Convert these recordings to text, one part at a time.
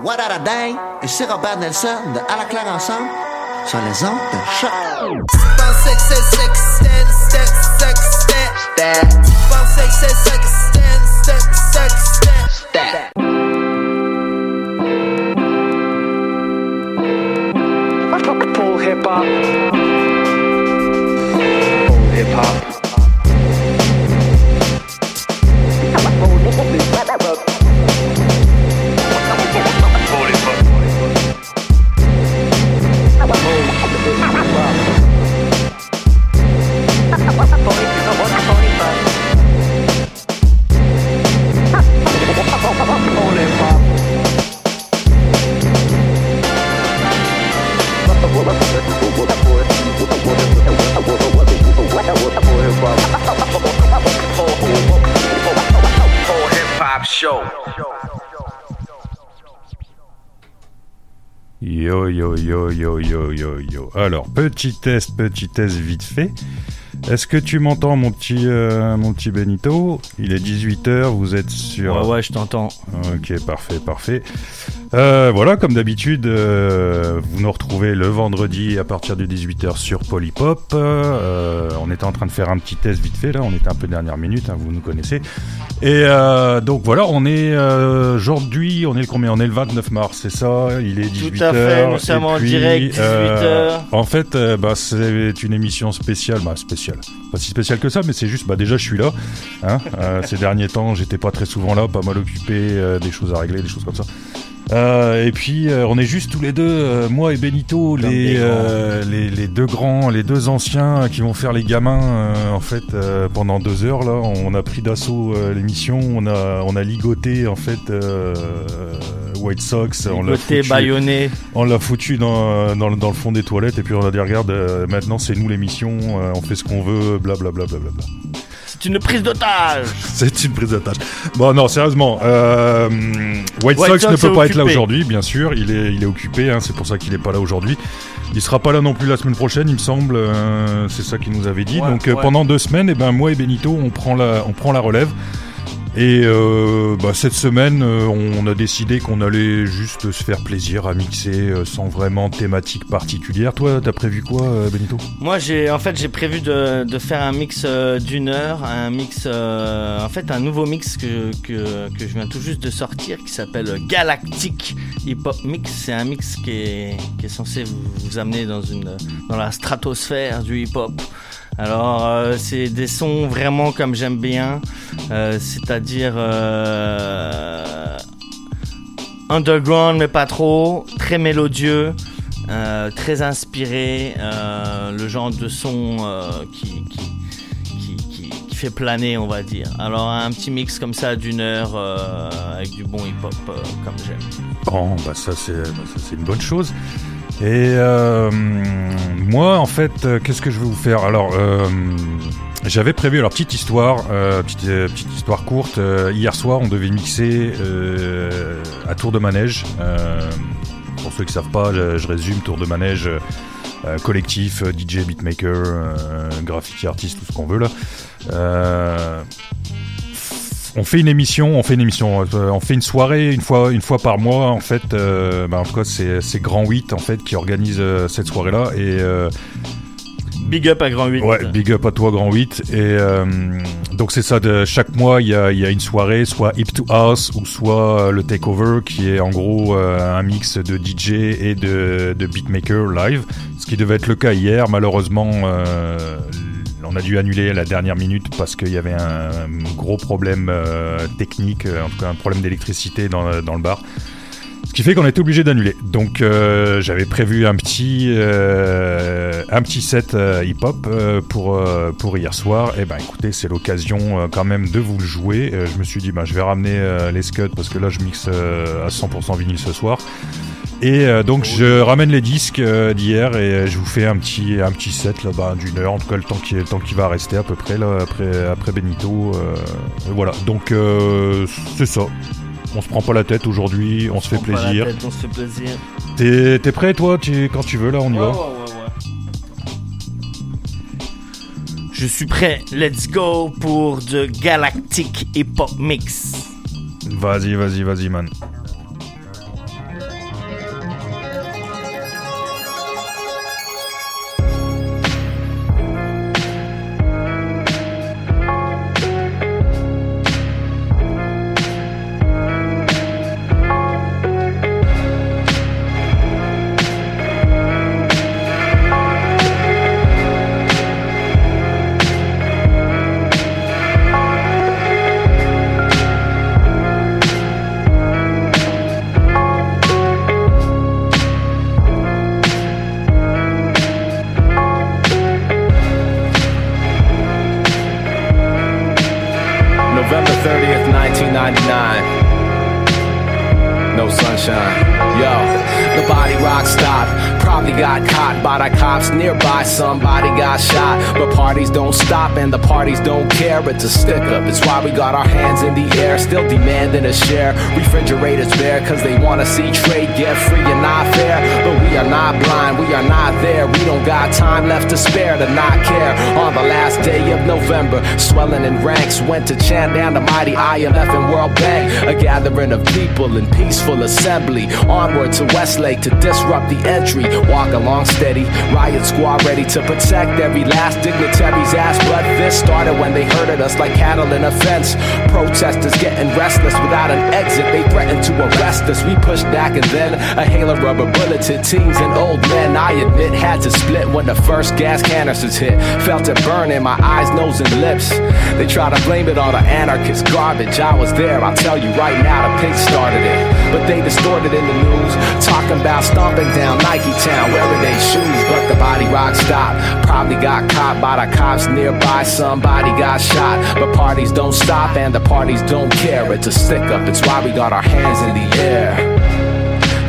What day? Et c'est Robert Nelson de À la claire ensemble sur les ondes de choc. Full hip hop. Yo yo yo yo yo yo yo. Alors petit test, petit test vite fait. Est-ce que tu m'entends mon petit euh, mon petit Benito? Il est 18h, vous êtes sur Ouais, ouais, je t'entends. Ok, parfait, parfait. Euh, voilà, comme d'habitude, euh, vous nous retrouvez le vendredi à partir de 18h sur Polypop. Euh, on était en train de faire un petit test vite fait là, on était un peu dernière minute, hein, vous nous connaissez. Et donc voilà, on est aujourd'hui, on est le combien? On est le 29 mars, c'est ça? Il est 18h. Tout à fait, nous sommes en puis, direct, 18 euh, heures. en fait, bah, c'est une émission spéciale, bah, spéciale, pas si spéciale que ça, mais c'est juste, bah, déjà je suis là. Hein, ces derniers temps, j'étais pas très souvent là, pas mal occupé, des choses à régler, des choses comme ça. Euh, et puis euh, on est juste tous les deux, euh, moi et Benito, les, euh, les les deux grands, les deux anciens qui vont faire les gamins. euh, en fait, euh, pendant deux heures là, on a pris d'assaut euh, l'émission, on a on a ligoté en fait euh, White Sox, on l'a foutu, baïonné. on l'a foutu dans, dans, le- dans le fond des toilettes et puis on a dit regarde, euh, maintenant c'est nous l'émission, euh, on fait ce qu'on veut, blablabla. Bla, bla, bla, bla. C'est une prise d'otage. C'est une prise d'attache. Bon, non, sérieusement. euh, White, White Sox, Sox ne peut pas être là aujourd'hui, bien sûr. Il est, il est occupé, hein, c'est pour ça qu'il est pas là aujourd'hui. Il sera pas là non plus la semaine prochaine, il me semble. euh, c'est ça qu'il nous avait dit. Ouais, Donc euh, ouais. pendant deux semaines, eh ben, moi et Benito, on prend la, on prend la relève. Et euh, bah, cette semaine, euh, on a décidé qu'on allait juste se faire plaisir à mixer euh, sans vraiment thématique particulière. Toi, t'as prévu quoi, euh, Benito? Moi, j'ai en fait j'ai prévu de, faire un mix d'une heure, un mix, en fait un nouveau mix que, que, je viens tout juste de sortir qui s'appelle Galactic Hip Hop Mix. C'est un mix qui est, qui est censé vous, vous amener dans une dans la stratosphère du hip hop. Alors euh, c'est des sons vraiment comme j'aime bien, euh, c'est-à-dire euh, underground mais pas trop, très mélodieux, très inspiré, le genre de son qui, fait planer on va dire. Alors un petit mix comme ça d'une heure avec du bon hip-hop comme j'aime. Bon, bah ça c'est bah, une bonne chose. Et euh, moi, en fait, euh, qu'est-ce que je vais vous faire? Alors, euh, j'avais prévu, alors petite histoire, petite, histoire courte. hier soir, on devait mixer à Tour de Manège. Pour ceux qui savent pas, je, résume Tour de Manège. collectif, DJ, beatmaker, graffiti artiste, tout ce qu'on veut là. On fait une émission, on fait une émission, euh, on fait une soirée une fois, une fois par mois en fait. euh, bah, en tout cas, c'est Grand 8 en fait qui organise euh, cette soirée-là et euh, Big up à Grand 8. ouais, big up à toi Grand 8 et euh, donc c'est ça. De chaque mois, il y a, y a une soirée, soit Hip to House ou soit le Takeover, qui est en gros euh, un mix de DJ et de, de beatmaker live. Ce qui devait être le cas hier, malheureusement. euh, on a dû annuler à la dernière minute parce qu'il y avait un, gros problème euh, technique, euh, en tout cas un problème d'électricité dans, le bar. Ce qui fait qu'on été obligé d'annuler. Donc euh, j'avais prévu un petit, set hip-hop pour, hier soir. Et ben écoutez, c'est l'occasion quand même de vous le jouer. Je me suis dit, ben, je vais ramener les scuds parce que là je mixe à 100% vinyle ce soir. Et euh, donc je ramène les disques euh, d'hier et euh, je vous fais un petit, un petit set là, bah, d'une heure, en tout cas le temps qui, le temps qui va rester à peu près là, après, après Benito. euh, voilà, donc c'est ça. On se prend pas la tête aujourd'hui, on se fait Prends pas la plaisir. tête, on se fait plaisir. T'es t'es prêt toi tu, Quand tu veux là, on y Ouais, va? ouais, ouais, ouais. Je suis prêt, let's go pour The Galactic Hip Hop Mix. Vas-y, vas-y, vas-y man. It's why Still demanding a share. Refrigerators bare cause they wanna see trade get free and not fair. But we are not blind. We are not there. We don't got time left to spare to not care. On the last day of November, swelling in ranks, went to chant down the mighty IMF and World Bank. A gathering of people in peaceful assembly. Onward to Westlake to disrupt the entry. Walk along steady, riot squad ready to protect every last dignitary's ass. But this started when they herded us like cattle in a fence. Protesters getting restless without an exit. They threatened to arrest us. We pushed back and then a hail of rubber bullets hit teens and old men. I admit had to split when the first gas canisters hit. Felt it burn in my eyes, nose, and lips. They try to blame it on the anarchist garbage. I was there. I'll tell you right now, the pigs started it. But they distorted in the news, talking about stomping down Nike Town, wearing they shoes. But the body rock stopped. Probably got caught by the cops nearby. Somebody got shot. But parties don't stop and the parties don't care. It's a stick up. It's why we got our hands in the air.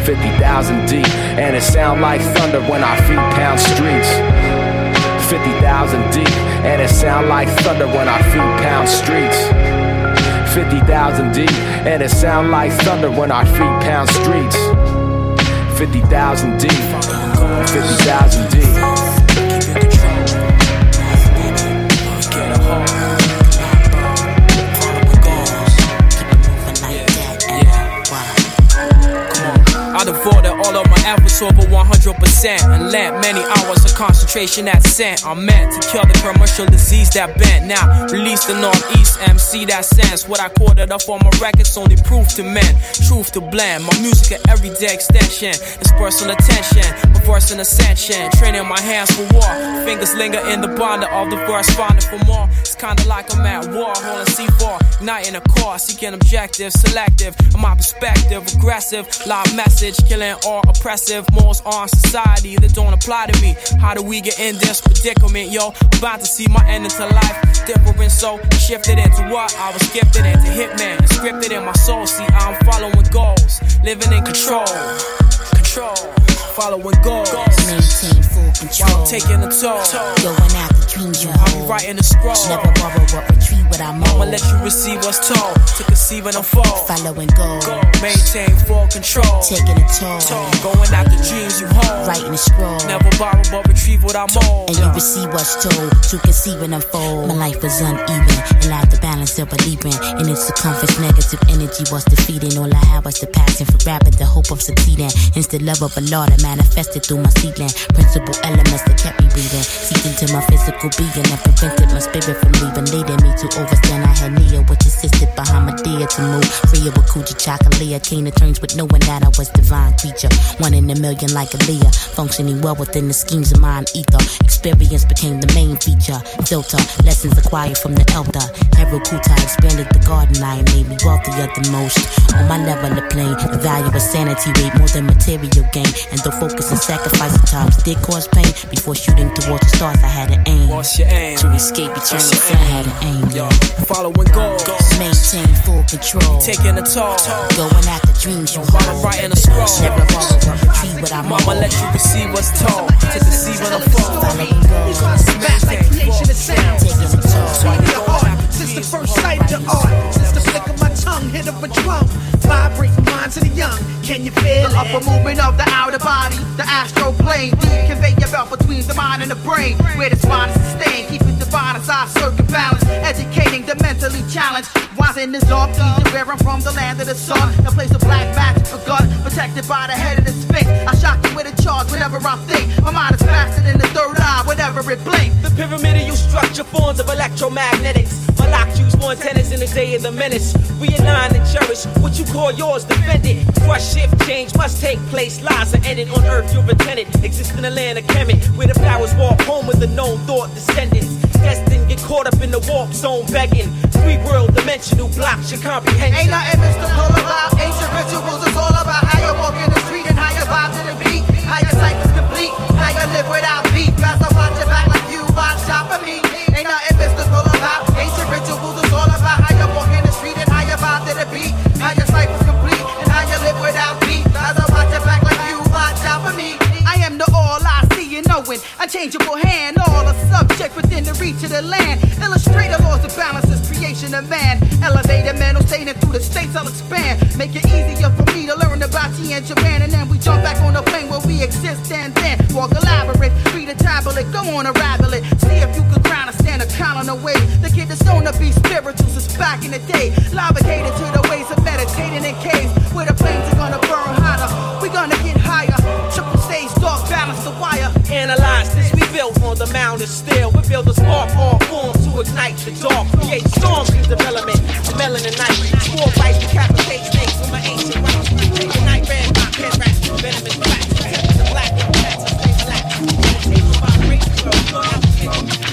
50,000 deep, and it sound like thunder when our feet pound streets. 50,000 deep, and it sound like thunder when our feet pound streets. 50,000 deep, and it sound like thunder when our feet pound streets. 50,000 deep, 50,000 deep. Alpha sober 100% and let many hours of concentration that sent are meant to kill the commercial disease that bent. Now, release the Northeast MC that sends what I quoted up on my records, only proof to men, truth to blend. My music an everyday extension, dispersal attention, reversing ascension, training my hands for war. Fingers linger in the bond of the first finding for more. Kinda like I'm at war. Holding C4. night in a car, Seeking objective. Selective. In my perspective. Aggressive. Loud message. Killing all oppressive. Morals on society that don't apply to me. How do we get in this predicament, yo? About to see my end into life. Different, so shifted into what I was gifted into hitman. Scripted in my soul. See, I'm following goals. Living in control. Control. Following goals. Maintain full control. Taking a toll. Going after dreams you hold. Hold. writing a scroll. Never borrow or retreat what I'm I'ma let you receive what's told. To conceive and unfold. Following goal. Maintain full control. Taking a toll. Going after dreams you hold. Writing a scroll. Never borrow but retrieve what I'm old. And you receive what's told to conceive and unfold. My life is uneven and lack the balance of believing. In its circumference, negative energy was defeating. All I had was the passion for rapping, the hope of succeeding. Instant love of a law that manifested through my seedling. Principal elements that kept me breathing. Seeped into my physical being and prevented my spirit from leaving. Leading me to overstand I had Nia, which assisted behind my dear to move. Free of a coochie chocolate. Came to terms with knowing that I was divine creature. One in a million like Aaliyah. Functioning well within the schemes of mind ether. Experience became the main feature. Filter, lessons acquired from the elder. Harold Kuta expanded the garden I made me wealthier than most. On my level of plane, the value of sanity weighed more than material gain. And though focus and sacrifice at times did cause pain, before shooting towards the stars, I had an aim. What's your aim? To escape eternal What's I had an aim. Yo, following goals. Maintain full control. Taking a toll. Going after dreams you I'm writing a scroll. Never borrow or retrieve what I'm Mama on. let you receive what's told. To deceive and unfold. Following goals. Back like creation of sound. Taking a toll. Swing your heart since the first sight of the art. Since the flick of my hit of a drum. Vibrating minds of the young. Can you feel The upper movement of the outer body, the astral plane. Deep conveyor belt between the mind and the brain. Where the spine is sustained, keep it divine as I circuit balance. Educating the mentally challenged. Wise in this dark season where I'm from, the land of the sun. A place of black magic begun, protected by the head of the sphinx. I shock you with a charge whenever I think. My mind is faster than the third eye, whenever it blinks. The pyramidal structure forms of electromagnetics. My lock use more antennas in the day of the menace. We align and cherish what you call yours, defend it. Crush shift change must take place. Lies are ended on earth, you're a tenant. Exist in the land of Kemet, where the flowers walk home with the known thought descendants. Destined, get caught up in the warp zone begging. Three world dimensional blocks your comprehension. Ain't nothing mystical about ancient rituals. It's all about how you walk in the street and how you vibe to the beat. How your life is complete. How you live without beat. As I watch your back like you watch out for me. Ain't nothing mystical knowing. Unchangeable hand, all a subject within the reach of the land. Illustrate the laws of balance as creation of man. Elevated mental state and through the states I'll expand. Make it easier for me to learn about T and Japan. And then we jump back on the plane where we exist and then walk a labyrinth. Read a tablet, go on a rabbit. See if you could crown a stand a count on the kid that's known to be spiritual since back in the day. Navigated to the ways of meditating in caves. Where the flames are gonna burn hotter. We gonna get Analyze this, we build on the mound of steel. We build a spark, all forms to ignite the dark. Create storms in development. Melanin night. Four bites, decapitate snakes from my ancient. Take a night red, my pen rats, venomous black. Protect the black and Texas, stay black. Take my race,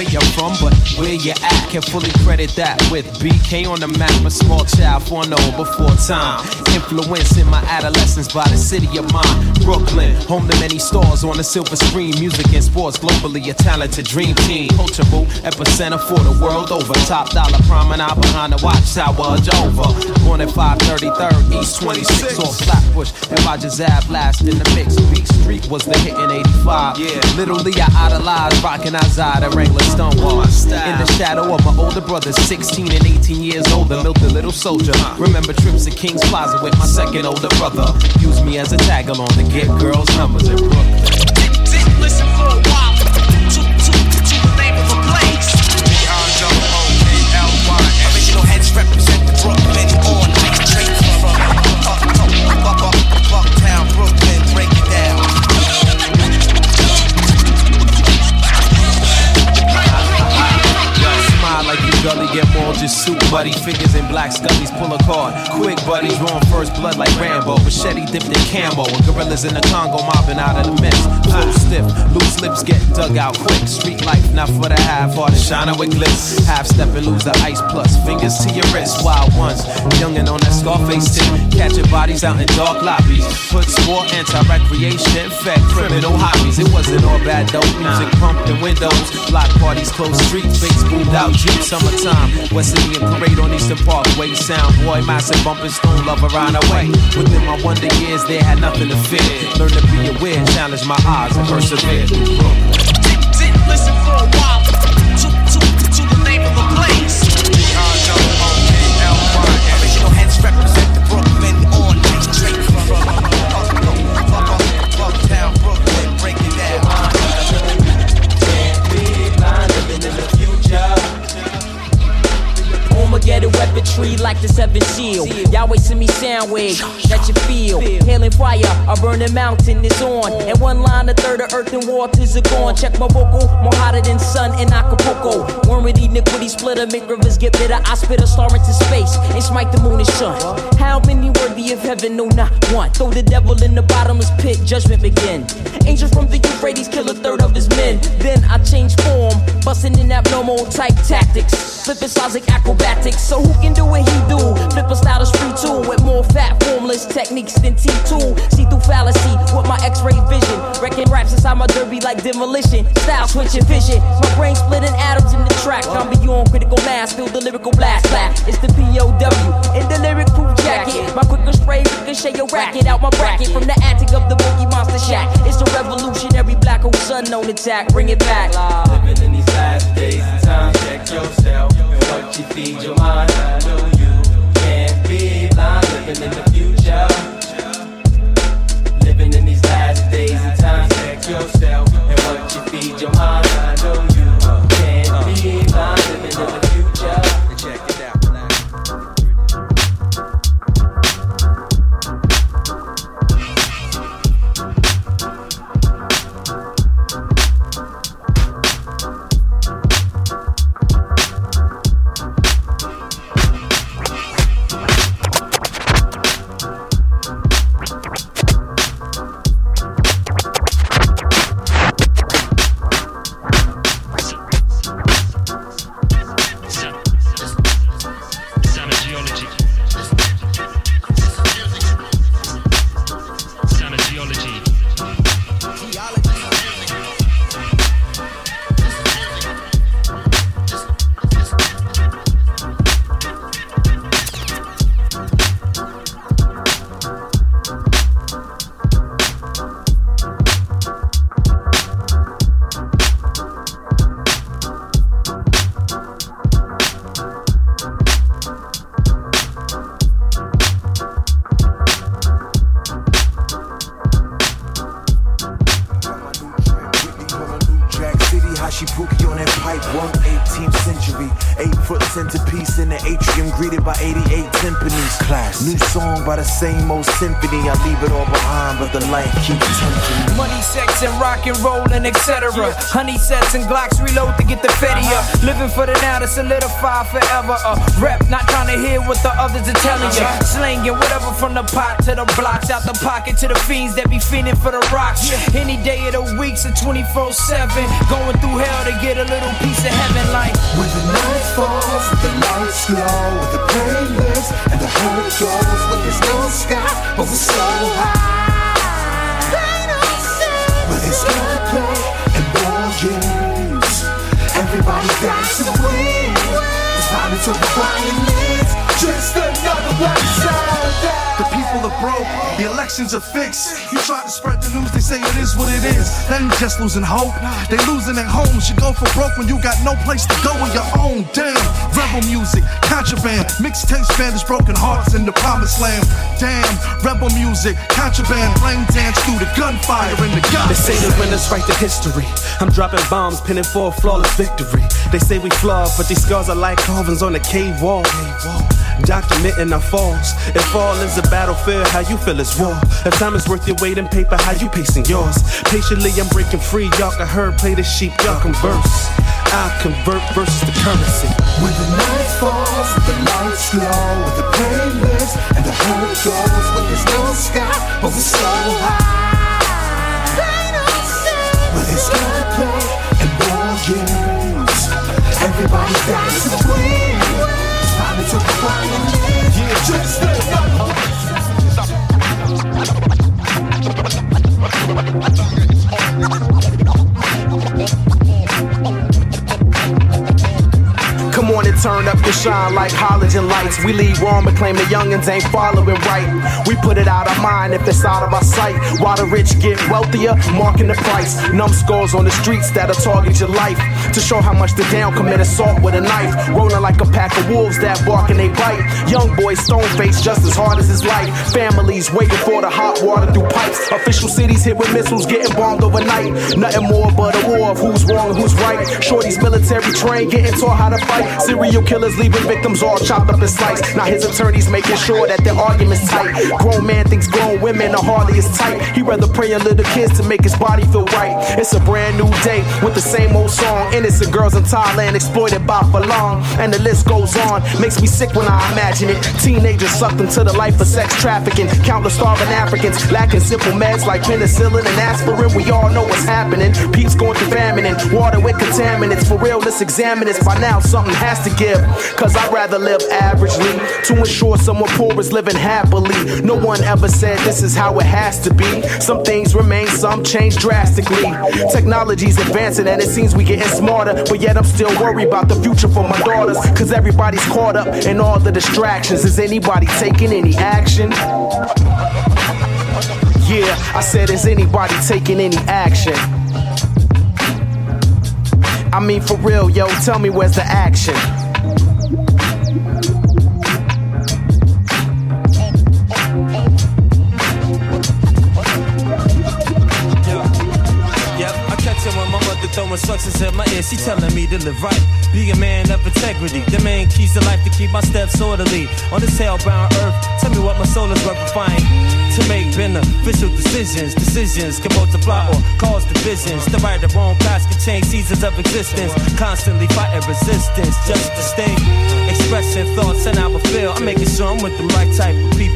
where you're from, but where you at. Can fully credit that with BK on the map. A small child foreknown before time. Influence in my adolescence by the city of mine. Brooklyn, home to many stars on the silver screen. Music and sports globally, a talented dream team. Coachable, epicenter for the world over. Top dollar promenade behind the watchtower of Jehovah. Born at 533rd East 26 on Flatbush. And Roger Zab last in the mix. Beat Street was the hit in 85. Yeah. Literally, I idolized rocking outside and Wrangler In the shadow of my older brothers, 16 and 18 years older, milked a little soldier. Remember trips to King's Plaza with my second older brother. Used me as a tag along to get girls' numbers in Brooklyn. Buddy. Figures in black scullies pull a card. Quick, buddies, drawing first blood like Rambo. Machete dipped in camo. And gorillas in the Congo mobbing out of the mix. Flow stiff, loose lips get dug out quick. Street life, not for the half the shining with glitz. Half step and lose the ice plus. Fingers to your wrist, wild ones. Youngin' on that Scarface tip. Catching bodies out in dark lobbies. Put sport, anti-recreation, fed criminal hobbies. It wasn't all bad though. Music pumped in windows. Block parties, closed streets. Fakes moved out Jeep. Summertime. West Indian parade on Eastern Parkway. Sound boy, massive bumping stone love around the way. Within my wonder years, they had nothing to fear. Learn to be aware, challenge my odds, and persevere. Didn't listen for a while. To, to, to the name of the place. Original heads represent get a weaponry like the seven shield. Y'all wait to me wave that you feel. Hailing fire, a burning mountain is on. And one line, a third of earth and waters are gone. Check my vocal, more hotter than sun in Acapulco. Wormwood iniquity splitter, make rivers get bitter. I spit a star into space and smite the moon and sun. How many worthy of heaven? No, not one. Throw the devil in the bottomless pit, judgment begin. Angel from the Euphrates kill a third of his men. Then I change form, busting in abnormal type tactics. Flipping sides like acrobatics. So who can do what he do? Flip a style is free too, with more fat formless techniques than T2. See through fallacy with my X-ray vision. Wrecking raps inside my derby like demolition. Style switching vision. My brain splitting atoms in the track. I'm beyond critical mass, feel the lyrical blast. Slap. It's the POW in the lyric proof jacket. My quicker spray, ricochet your racket out my bracket from the attic of the boogie monster shack. It's the revolutionary black hole sun on attack. Bring it back. Living in these last days time, check yourself and what you feed your mind. Can't be blind. Living in the future, living in these last days and time, check yourself and what you feed your mind. And rock and roll and etc. Honey sets and Glocks reload to get the fetty up. Living for the now to solidify forever. A rep, not trying to hear what the others are telling you. Slinging whatever from the pot to the blocks, out the pocket to the fiends that be fiending for the rocks. Any day of the week, so 24 7. Going through hell to get a little piece of heaven like. When the night falls, the lights glow, the playlist and the hurt goes, when there's no sky, but we're so high. When there's gunplay and ball games, everybody got to win. It's violence over violence, just another black side. The people are broke, the elections are fixed. You try to spread the news, they say it is what it is. They ain't just losing hope, they losing their homes. You go for broke when you got no place to go on your own. Damn, rebel music, contraband, mixtape Spanish broken hearts in the promised land. Damn, rebel music, contraband, flame dance through the gunfire in the gun. They say the winners write the history. I'm dropping bombs, pinning for a flawless victory. They say we flawed, but these scars are like carvings on a cave wall. Documenting our falls. If fall is a battlefield, how you feel is war. If time is worth your weight in paper, how you pacing yours? Patiently, I'm breaking free. Y'all can herd, play the sheep, y'all converse. I convert versus the currency. When the night falls, with the lights glow, with the pain playlist and the hurt goes, with there's no sky, but we're so high. But it's gunplay and war games. Everybody's to win. It's finally yeah. Just let Come turn up your shine like halogen lights. We lead wrong but claim the youngins ain't following right. We put it out of mind if it's out of our sight. While the rich get wealthier, marking the price. Numbskulls on the streets that'll target your life. To show how much the down commit assault with a knife. Rolling like a pack of wolves that bark and they bite. Young boys stone face just as hard as his life. Families waiting for the hot water through pipes. Official cities hit with missiles getting bombed overnight. Nothing more but a war of who's wrong and who's right. Shorty's military train getting taught how to fight. Serial killers leaving victims all chopped up and sliced. Now his attorneys making sure that their argument's tight. Grown man thinks grown women are hardly as tight. He rather pray on little kids to make his body feel right. It's a brand new day with the same old song. Innocent girls in Thailand exploited by Falong. And the list goes on. Makes me sick when I imagine it. Teenagers sucked into the life of sex trafficking. Countless starving Africans lacking simple meds like penicillin and aspirin. We all know what's happening. Peeps going through famine and water with contaminants. For real, let's examine this. By now, something has to give. Cause I'd rather live averagely to ensure someone poor is living happily. No one ever said this is how it has to be. Some things remain, some change drastically. Technology's advancing and it seems we getting smarter. But yet I'm still worried about the future for my daughters. Cause everybody's caught up in all the distractions. Is anybody taking any action? Yeah, I said, is anybody taking any action? I mean, for real, yo, tell me where's the action? Throwing success at my ear. She telling me to live right, be a man of integrity. The main keys to life to keep my steps orderly. On this hellbound earth, tell me what my soul is worth refined. To make beneficial decisions, decisions can multiply or cause divisions. The right or wrong paths can change seasons of existence. Constantly fighting resistance just to stay expressing thoughts and how I feel. I'm making sure I'm with the right type of people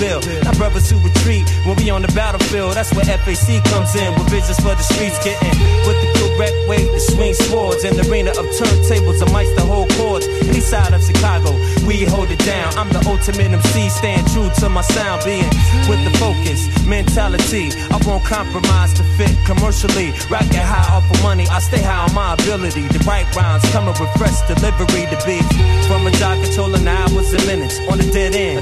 build. Not brothers who retreat when we on the battlefield. That's where FAC comes in with visions for the streets getting with the correct way to swing swords the arena of turntables and mics that hold chords. Any side of Chicago, we hold it down. I'm the ultimate MC, staying true to my sound, being with the focus mentality. I won't compromise to fit commercially. Rocket high off of money, I stay high on my ability. The right rhymes coming with fresh delivery to be from a job controlling hours and minutes on a dead end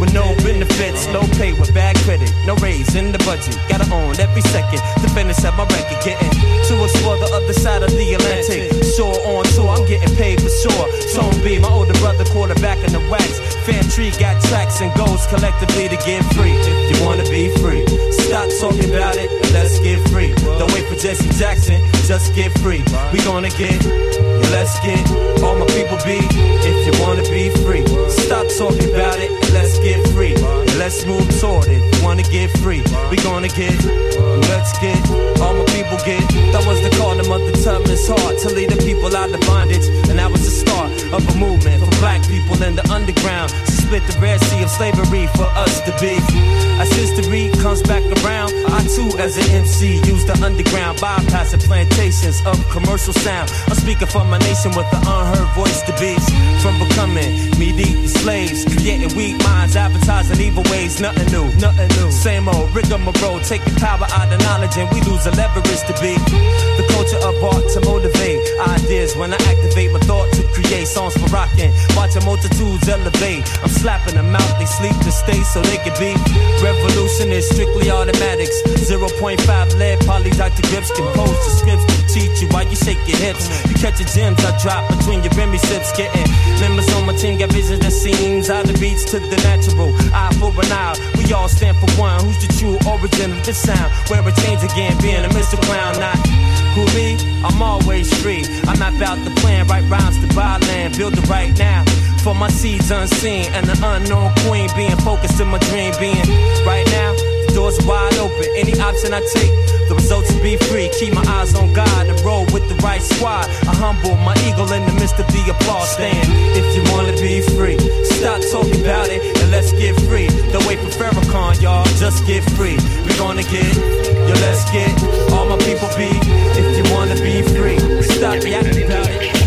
with no benefits, low pay with bad credit, no raise in the budget. Gotta own every second to finish up my record, getting to explore the other side of the Atlantic. Shore on tour, I'm getting paid for sure. Tone B, my older brother, quarterback in the wax. Fan tree got tracks and goals collectively to get free. You wanna be free, stop talking about it and let's get free. Don't wait for Jesse Jackson, just get free. We gonna get, yeah, let's get all my people be. If you wanna be free, stop talking about it and let's get free. Let's move toward it. Wanna get free, we gonna get, let's get all my people get. That was the call, the mother Tubman's heart to lead the people out of bondage, and that was the start of a movement for black people in the underground split the red sea of slavery for us to be. As history comes back around, I too, as an MC, use the underground, bypassing plantations of commercial sound. I'm speaking for my nation with the unheard voice to be. From becoming medieval slaves, creating weak minds, advertising evil ways, nothing new, nothing new. Same old rigmarole, taking power out of knowledge, and we lose the leverage to be. The culture of art to motivate ideas when I activate my thought to create songs for rocking. Watching multitudes elevate. I'm slapping them out, they sleep to stay so they can be. Revolution is strictly automatics. 0.5 lead, poly Dr. Grips compose the scripts to teach you while you shake your hips. You catch your gems I drop between your Remy sips, getting members on my team got visions that seems out of beats to the natural. Eye for an eye, we all stand for one. Who's the true origin of this sound? Where it change again, being a Mr. Clown, not who me? I'm always free. I map out the plan, write rhymes to buy land, build it right now. For my seeds unseen and the unknown queen being focused in my dream being. Right now, the doors wide open. Any option I take, the results will be free. Keep my eyes on God and roll with the right squad. I humble my eagle in the midst of the applause stand. If you wanna be free, stop talking about it and let's get free. Don't wait for Farrakhan, y'all. Just get free. We gonna get, yo, let's get all my people be. If you wanna be free, stop yapping about it.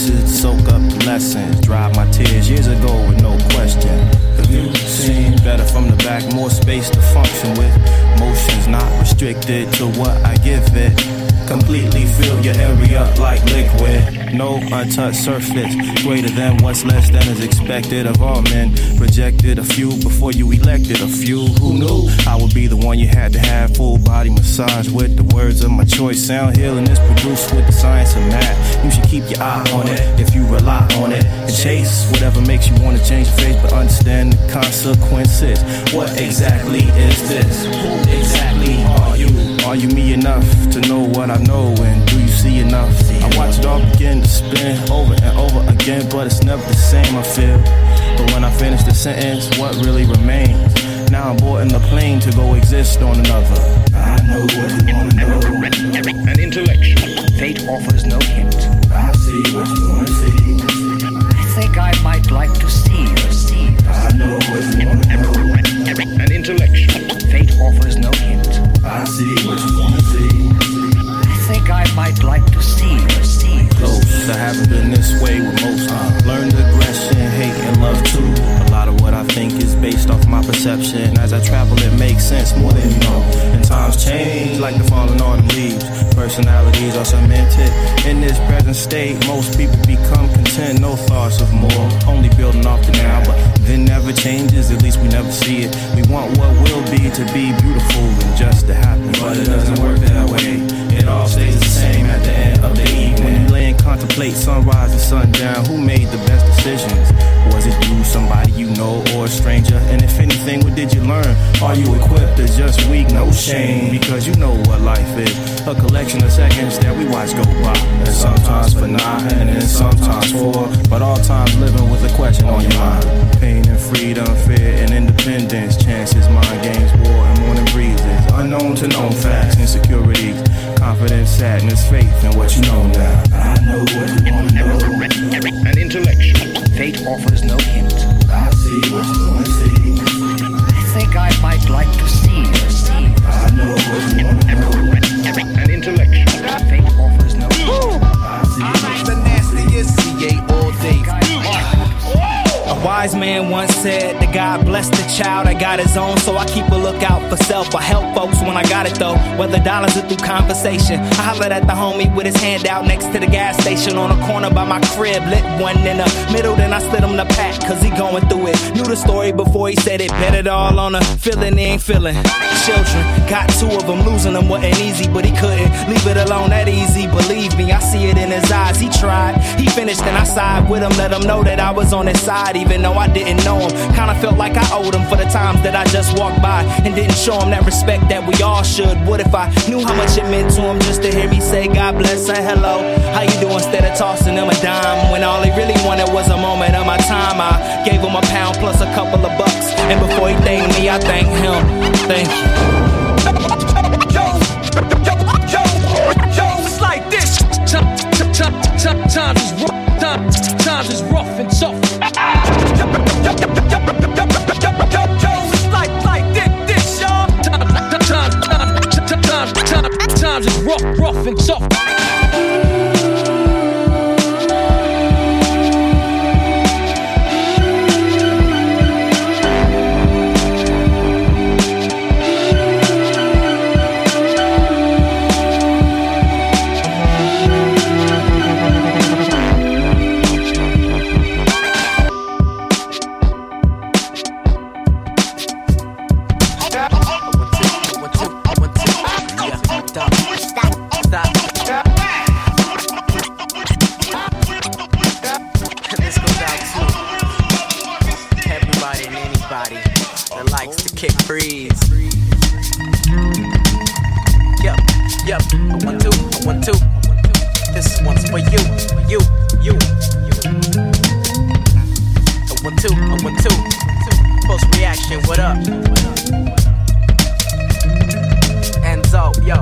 Places, soak up the lessons, drive my tears years ago with no question. The view seems better from the back, more space to function with. Motions not restricted to what I give it. Completely fill your area like liquid. No untouched surface, greater than what's less than is expected of all men. Projected a few before you elected a few. Who knew I would be the one you had to have full body massage with the words of my choice. Sound healing is produced with the science of math. You should keep your eye on it if you rely on it and chase whatever makes you want to change your face, but understand the consequences. What exactly is this? Who exactly are you? Are you me enough to know what I know? And do you see enough? I watch it all begin to spin over and over again, but it's never the same, I feel. But when I finish the sentence, what really remains? Now I'm boarding the plane to go exist on another. I know what you wanna know. An intellectual. Fate offers no hint. I see what you wanna see. I think I might like to see or see. I know what you wanna know. An intellectual. Fate offers no hint. I see what you wanna see. I think I might like to see close. I haven't been this way with most. Learned aggression, hate, and love too. A lot of what I think is based off my perception. As I travel, it makes sense more than you know. And times change like the falling autumn leaves. Personalities are cemented in this present state. Most people become content, no thoughts of more. Only building off the now, but then never changes. At least we never see it. We want what will be to be beautiful and just to happen, but it doesn't work that way. It all stays the same at the end of the evening. When you lay and contemplate sunrise and sundown, who made the best decisions? Was it you, somebody you know, or a stranger? And if anything, what did you learn? Are you equipped or just weak? No shame, because you know what life is. A collection of seconds that we watch go by. And sometimes for nine, and then sometimes four. But all times living with a question on your mind. Pain and freedom, fear and independence. Chances, mind games, war and morning breezes. Unknown to known facts, insecurities. Confidence, sadness, faith, and what you know now. I know what you wanna know. An intellectual. Fate offers no hint. I see what you wanna see. I think I might like to see or see. I know what you wanna know. An intellectual. Fate offers no hint. I see The nastiest CA all day. A wise man once said that God blessed the child that got his own, so I keep a lookout for self. I help folks when I got it though, whether dollars or through conversation. I hollered at the homie with his hand out next to the gas station on a corner by my crib. Lit one in the middle, then I slid him the pack, cause he going through it. Knew the story before he said it, bet it all on a feeling he ain't feeling. Children, got two of them, losing them wasn't easy, but he couldn't leave it alone that easy. Believe me, I see it in his eyes. He tried, he finished, and I side with him, let him know that I was on his side, even though I didn't know him. Kinda felt like I owed him for the times that I just walked by and didn't show him that respect that we all should. What if I knew how much it meant to him just to hear me say God bless and hello? How you doing? Instead of tossing him a dime when all he really wanted was a moment of my time. I gave him a pound plus a couple of bucks, and before he thanked me, I thank him. Thank you. Times is rough. Times is rough and tough. It's you, you, you. A one two, a one two. Post reaction, what up? Enzo, yo.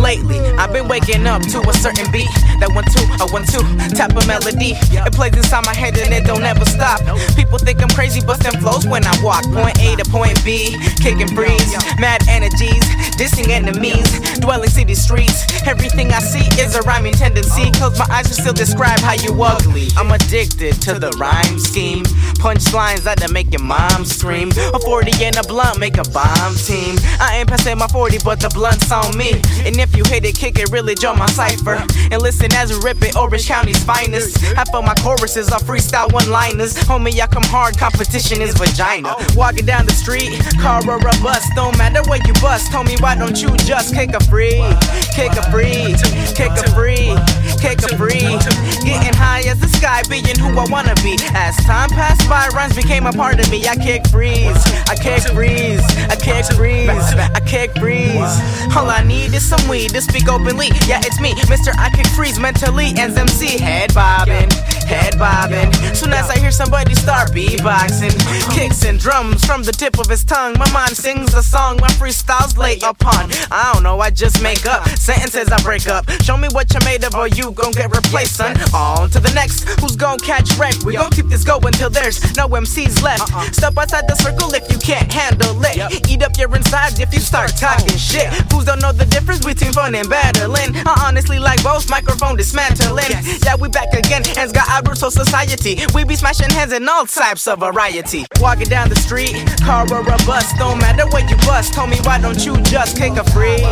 Lately, I've been waking up to a certain beat. That one two, a one two, type of melody. It plays inside my head and it don't ever stop. People think I'm crazy, busting flows when I walk. Point A to point B, kicking breeze, mad energies, dissing enemies, dwelling city streets. Everything I see is a rhyming tendency. Oh. Close my eyes and still describe how you ugly. I'm addicted to the rhyme scheme. Punchlines that make your mom scream. A 40 and a blunt make a bomb team. I ain't passing my 40, but the blunt's on me. And if you hit it, kick it, really draw my cipher. And listen it, Orange County's finest. Half of my choruses are freestyle one liners. Homie, I come hard, competition is vagina. Walking down the street, car or a bus, don't matter where you bust. Me, why don't you just kick a free? Kick a free, kick a free, kick a free. Getting high as the sky, being who I wanna be. As time passed by, rhymes became a part of me. I kick freeze, I kick freeze, I kick freeze, I kick freeze. All I need is some weed to speak openly. Yeah, it's me, Mr. I kick freeze mentally. As MC, head bobbing, head bobbing. Soon as I hear somebody start beatboxing, kicks and drums from the tip of his tongue. My mind sings a song, my freestyles lay upon. I don't know, I just make up sentences I break up. Show me what you're made of, or you gon' get replaced, son. On to the next, who's gon' catch wreck? We gon' keep this going till there's no MCs left. Uh-uh. Step outside the circle if you can't handle it. Eat up your insides if you start talking shit. Oh, Fools don't know the difference between fun and battling. I honestly like both microphone dismantling. Yeah, we back again, hands got out so society. We be smashing heads in all types of variety. Walking down the street, car or a bus, don't matter where you bust. Tell me why don't you just kick a free,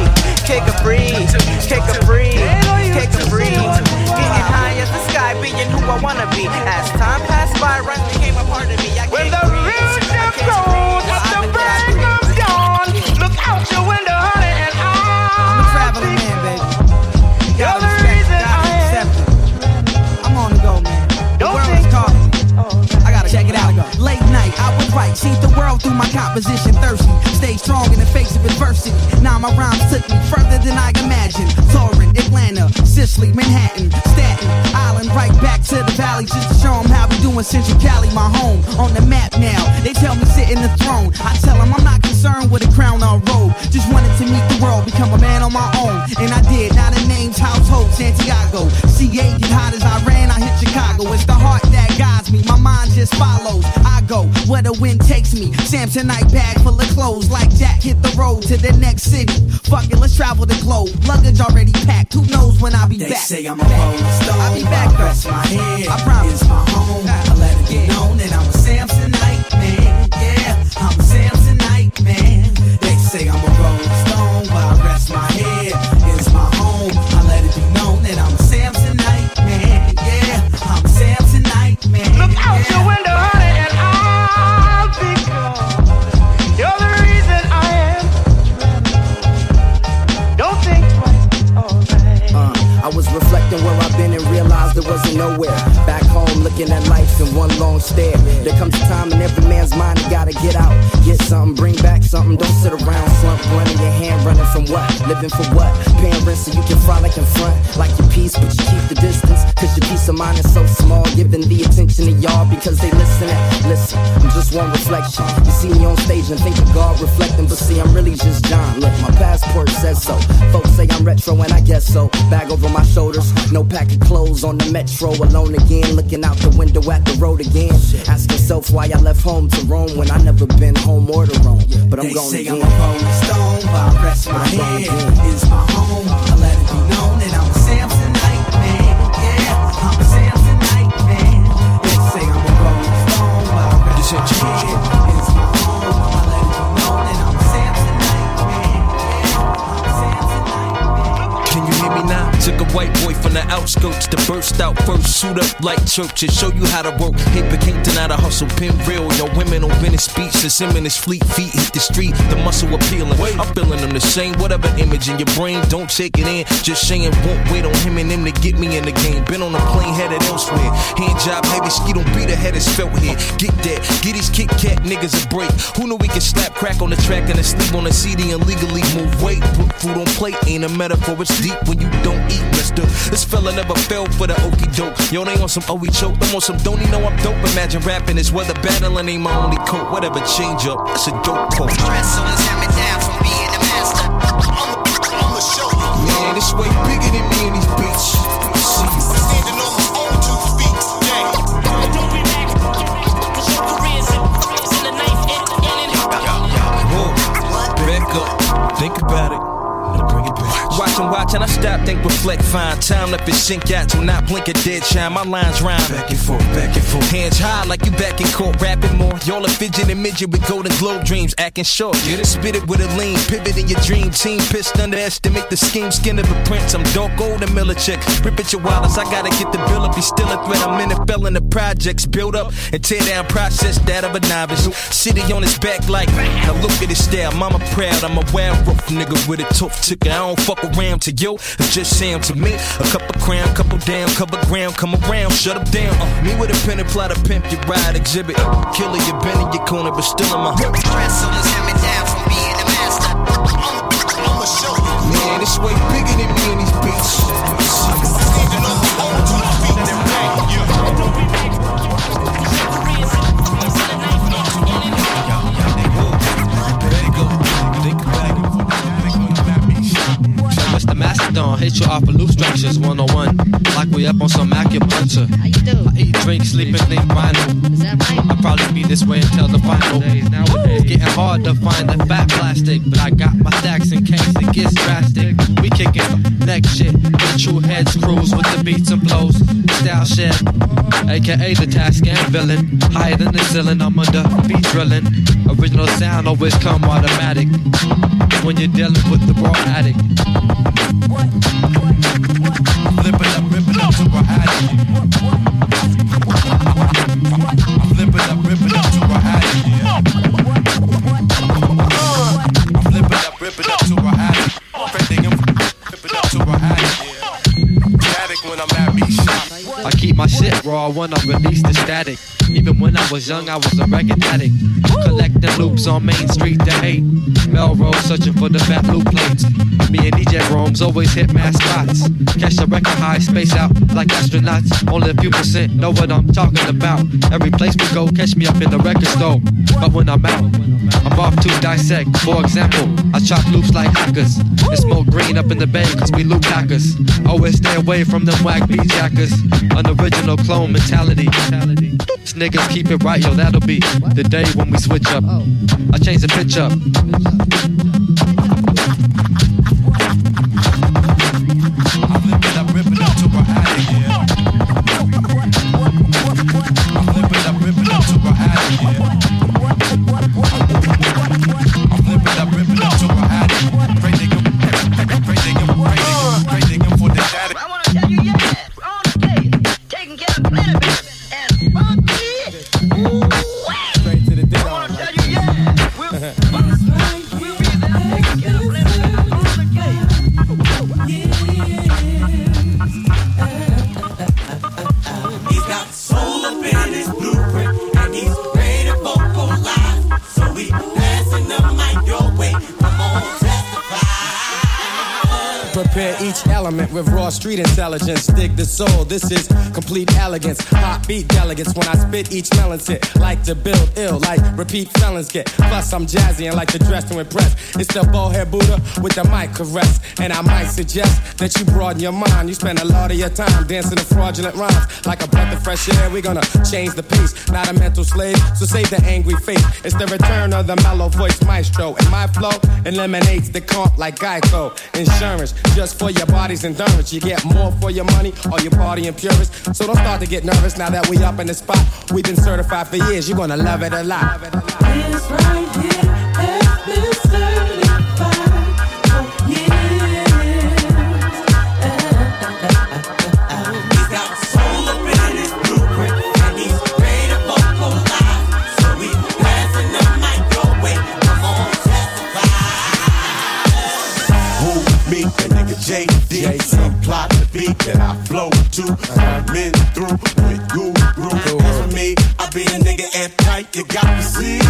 kick a free, kick a free, kick a free. Getting high as the sky, being who I wanna be. As time passed by, rhymes became a part of me. I when the future goes, See the world through my composition. Thirsty, stay strong in the face of adversity. Now my rhymes took me further than I imagined. Torrent, Atlanta, Sicily, Manhattan, Staten Island, right back to the valley just to show 'em how we doing Central Cali, my home. On the map now, they tell me sit in the throne. I tell 'em I'm not concerned with a crown or robe. Just wanted to meet the world, become a man on my own. And I did. Now the name's Household Santiago. CA get hot as I ran, I hit Chicago. It's the heart that guides me. My mind just follows. I go where the wind takes me. Samsonite bag full of clothes, like Jack hit the road to the next city. Fuck it, let's travel the globe. Luggage already packed. Who knows when I'll be They back? say I'm a rolling stone. I'll be back. Rest my head. I promise. It's my home. I let it be known that I'm a Samsonite man. Wasn't nowhere. Back home, looking at life in one long stare. There comes a time in every man's mind, you gotta get out. Get something, bring back something. Don't sit around, slump, running your hand, running from what? Living for what? Paying rent so you can frolic in front. Like your peace, but you keep the distance. Cause your peace of mind is so small. Giving the because they listen. Listen, I'm just one reflection. You see me on stage and think of God reflecting, but see, I'm really just John. Look, my passport says so. Folks say I'm retro, and I guess so. Bag over my shoulders, no pack of clothes on the metro. Alone again, looking out the window at the road again. Ask yourself why I left home to roam when I never been home or to roam. But I'm They going say again. I'm a rolling stone, but I rest my But I'm going head. It's my home. But Took a white boy from the outskirts to burst out first, suit up like church and show you how to work. Paper can't deny the hustle, pin real. Your women on Venice speechless, him and his fleet feet hit the street. The muscle appealing. I'm feeling them the same. Whatever image in your brain, don't take it in. Just saying, won't wait on him and him to get me in the game. Been on a plane headed elsewhere. Hand job heavy, ski don't beat the head is felt here. Get that, get these Kit Kat niggas a break. Who knew we could slap crack on the track and then sleep on the CD and legally move weight? Put food on plate ain't a metaphor, it's deep when you don't eat, mister. This fella never fell for the okey doke. Yo, they on some OE choke, I'm on some don't he know I'm dope. Imagine rapping is whether battling ain't my only coat. Whatever change up, it's a dope quote. Man, this way bigger than me and these beats. Standing on my own two feet. Back up, think about it. Watch and watch and I stop, think, reflect, fine. Time let it sink out, do not blink a dead shine. My lines rhyme. Back and forth, back and forth. Hands high like you back in court, rapping more. Y'all a fidget and midget with golden globe dreams, acting short. Get it, spit it with a lean, pivot in your dream team. Pissed underestimate the scheme, skin of a prince. I'm dark gold and Millicek. Rip at your wallets, I gotta get the bill up. He's still a threat. I'm in it, fell in the projects. Build up and tear down process that of a novice. City on his back like, now look at his style. Mama proud, I'm a wild rough nigga with a tough ticker. I don't fuck around to you, it's just Sam to me. A couple crown, couple down, couple ground, come around, shut up down. Uh, me with a pen and plot, a pimp, your ride exhibit. Killer, you been in your corner, but still in my Man, this way bigger than me and these beats. Mastodon hit you off of loose structures one on one. Like we up on some acupuncture. How you do? I eat, drink, sleep, and think vinyl. Is that right? I'll probably be this way until the final. It's getting hard to find the fat plastic, but I got my stacks in case it gets drastic. We kicking next shit. The true heads cruise with the beats and blows. Style shit. AKA the task and villain. Higher than the ceiling, I'm under beat drilling. Original sound always come automatic. When you're dealing with the raw addict. I keep my shit raw when I release the static. Even when I was young, I was a record addict. Collecting loops on Main Street to hate. Melrose searching for the fat loop plates. Me and DJ Rome's always hit mass spots. Catch the record high, space out like astronauts. Only a few percent know what I'm talking about. Every place we go, catch me up in the record store. But when I'm out, I'm off to dissect. For example, I chop loops like hackers. And smoke green up in the bay, cause we loop hackers. Always stay away from them whack beat jackers. An original clone mentality. These niggas keep it right, yo, that'll be the day when we switch up. I change the pitch up. Flip with raw street intelligence. Dig the soul. This is complete elegance. Hot beat delegates when I spit each melon hit. Like to build ill, like repeat felons get. Plus I'm jazzy and like to dress to impress. It's the bowhead Buddha with the mic caress. And I might suggest that you broaden your mind. You spend a lot of your time dancing to fraudulent rhymes. Like a breath of fresh air, we gonna change the pace. Not a mental slave, so save the angry face. It's the return of the mellow voice maestro. And my flow eliminates the comp like Geico. Insurance, just for your body's endurance. You get more for your money or your party and. So don't start to get nervous now that we up in the spot. We've been certified for years. You're gonna love it a lot. This right here been certified beat, that I flow to. I'm in through with guru. As for me, I be a nigga at tight. You got to see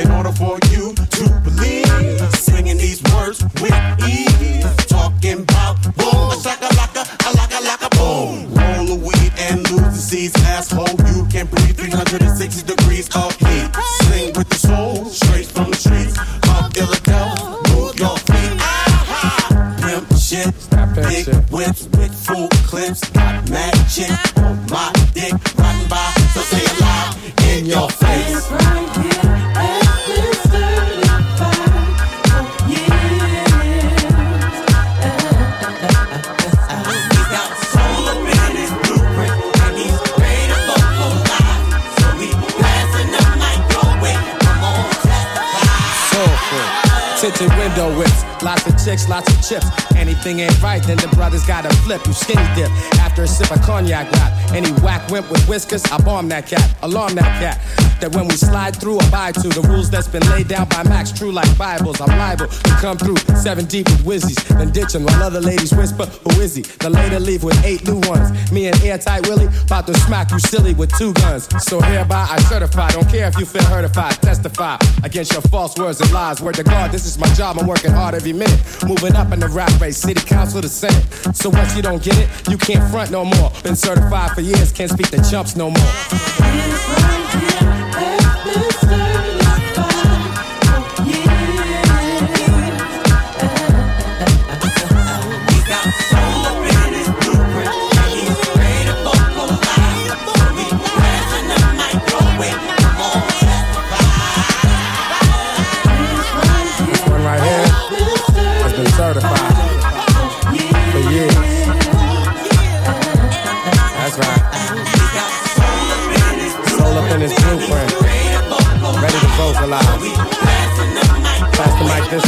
in order for you to believe. Singing these words with ease, talking about boom, a shaka laka, a laka laka boom. Roll a weed and lose the seeds, asshole. You can breathe 360 degrees of heat. Sing with the soul, straight from the streets Shit, big whips with full clips. Got mad chick on my dick, riding by. So say it loud in your face. Chicks, lots of chips. Anything ain't right, then the brothers gotta flip. You skinny dip after a sip of cognac rap. Any whack wimp with whiskers, I bomb that cat, alarm that cat. That when we slide through, abide to the rules that's been laid down by Max, true like Bibles. I'm liable to come through seven deep with whizzies, then ditch 'em while other ladies whisper, Who is he? The later leave with eight new ones. Me and Airtight Willie, about to smack you silly with two guns. So hereby I certify, don't care if you feel hurtified, testify against your false words and lies. Word to God, this is my job, I'm working hard every minute. Moving up in the rap race, city council to senate. So once you don't get it, you can't front no more. Been certified for years, can't speak the chumps no more. Vocalize. Pass the mic this.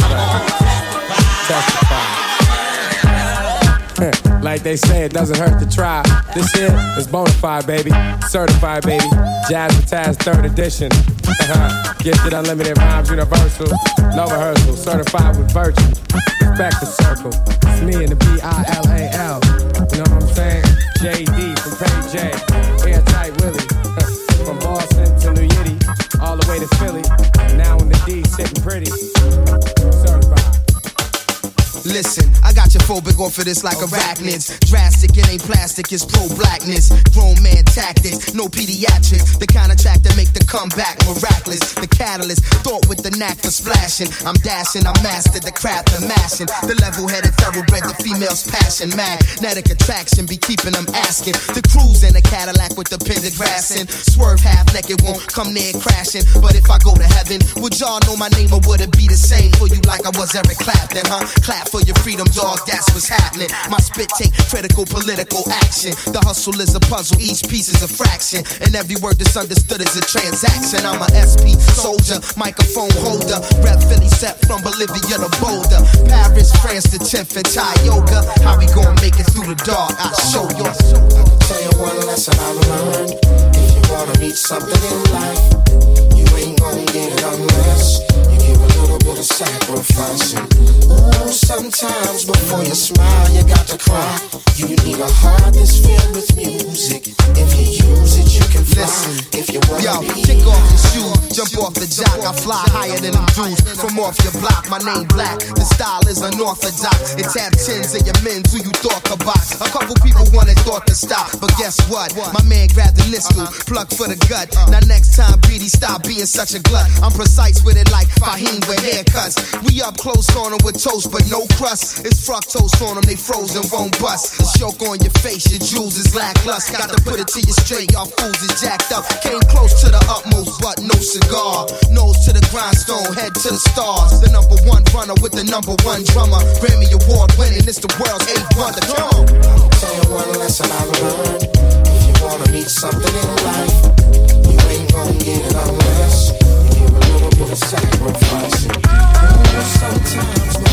Testify. Like they say, it doesn't hurt to try. This here is bona fide, baby. Certified, baby. Jazz Taz third edition. Uh-huh. Gifted unlimited rhymes universal. No rehearsal. Certified with virtue. Back to circle. It's me and the B I L A L. You know what I'm saying? JD from Pay J. way to Philly. Now in the D, sitting pretty. Listen, I got your phobic off of this like arachnids. Drastic, it ain't plastic, it's pro blackness. Grown man tactics, no pediatrics. The kind of track that make the comeback miraculous. The catalyst, thought with the knack for splashing. I'm dashing, I mastered the craft of mashing. The level headed thoroughbred, the female's passion. Magnetic attraction be keeping them asking. The cruise in a Cadillac with the pendant grassing. Swerve half naked, won't come near crashing. But if I go to heaven, would y'all know my name or would it be the same for you like I was Eric Clapton, huh? Clap for your freedom, dog, that's what's happening. My spit take critical political action. The hustle is a puzzle, each piece is a fraction. And every word that's understood is a transaction. I'm a SP soldier, microphone holder. Rep Philly set from Bolivia to Boulder. Paris, France to 10th and Thai. How we gonna make it through the dark? I'll show you. I can tell you one lesson I've learned. If you wanna reach something in life, you ain't gonna get it unless you give a little bit of sacrifice. Ooh, sometimes before you smile, you got to cry. You need a heart that's filled with music. If you use it, you can fly. If you wanna Yo, be kick off the shoes, jump off the jock. I fly higher than them dudes from off your block. My name black, the style is unorthodox. It tap tens of your men who you thought could box. A couple people wanted thought to stop, but guess what? My man grabbed the niskel, uh-huh. plug for the gut. Uh-huh. Now next time, BD, stop being such a glut. I'm precise with it like Fahim with haircuts. We up close on them with toast, but no crust. It's fructose on them, they frozen, won't bust. The choke on your face, your jewels is lackluster. Got to put it to you straight, y'all fools is jacked up. Came close to the utmost, but no cigar. Nose to the grindstone, head to the stars. The number one runner with the number one drummer. Grammy Award winning, it's the world's eighth wonder. Come on. Tell you one lesson I learned. If you wanna reach something in life, you ain't gonna get it unless little sacrifice. And, ooh, sometimes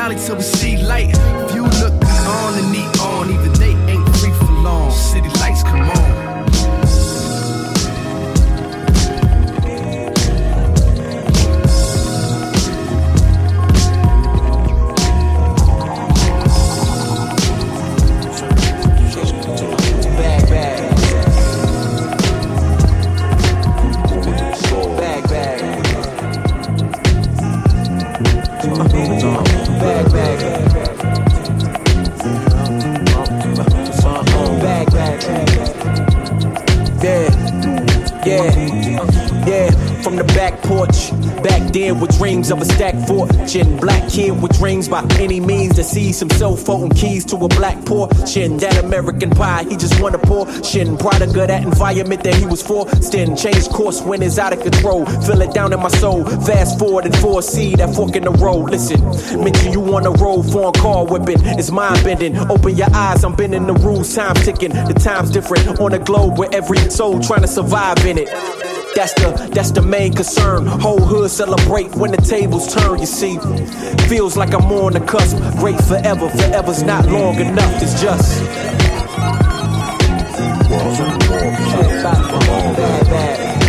valley till we see light. Of a stacked fortune. Black kid with dreams by any means to see some cell phone keys to a black portion. That American pie, he just want a portion. Product of that environment that he was forced in. Change course when it's out of control. Feel it down in my soul. Fast forward and foresee that fork in the road. Listen, mention you on the road, foreign car whipping. It's mind bending. Open your eyes, I'm bending the rules. Time ticking. The time's different on the globe where every soul trying to survive in it. That's the that's the main concern. Whole hood celebrate when the tables turn. You see, feels like I'm on the cusp. Great forever, forever's not long enough. It's just. Bad, bad.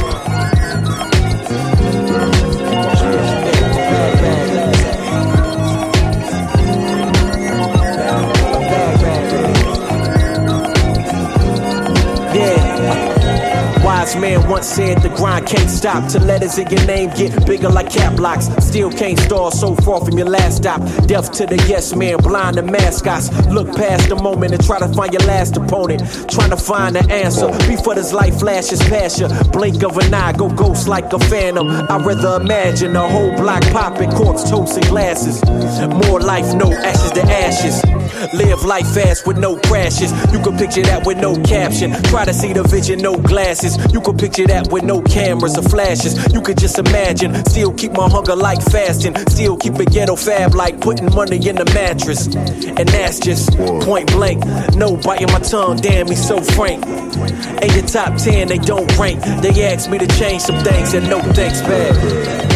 Wise man once said the grind can't stop till letters in your name get bigger like cap locks. Still can't stall so far from your last stop. Deaf to the yes man, blind to mascots. Look past the moment and try to find your last opponent. Trying to find the answer before this light flashes past you. Blink of an eye, go ghost like a phantom. I'd rather imagine a whole block popping, corks, toast, and glasses. More life, no ashes to ashes. Live life fast with no crashes. You can picture that with no caption. Try to see the vision, no glasses. You can picture that with no cameras or flashes. You could just imagine. Still keep my hunger like fasting. Still keep a ghetto fab like putting money in the mattress. And that's just point blank. No biting my tongue, damn, he's so frank. In your top 10, they don't rank. They ask me to change some things and no thanks back.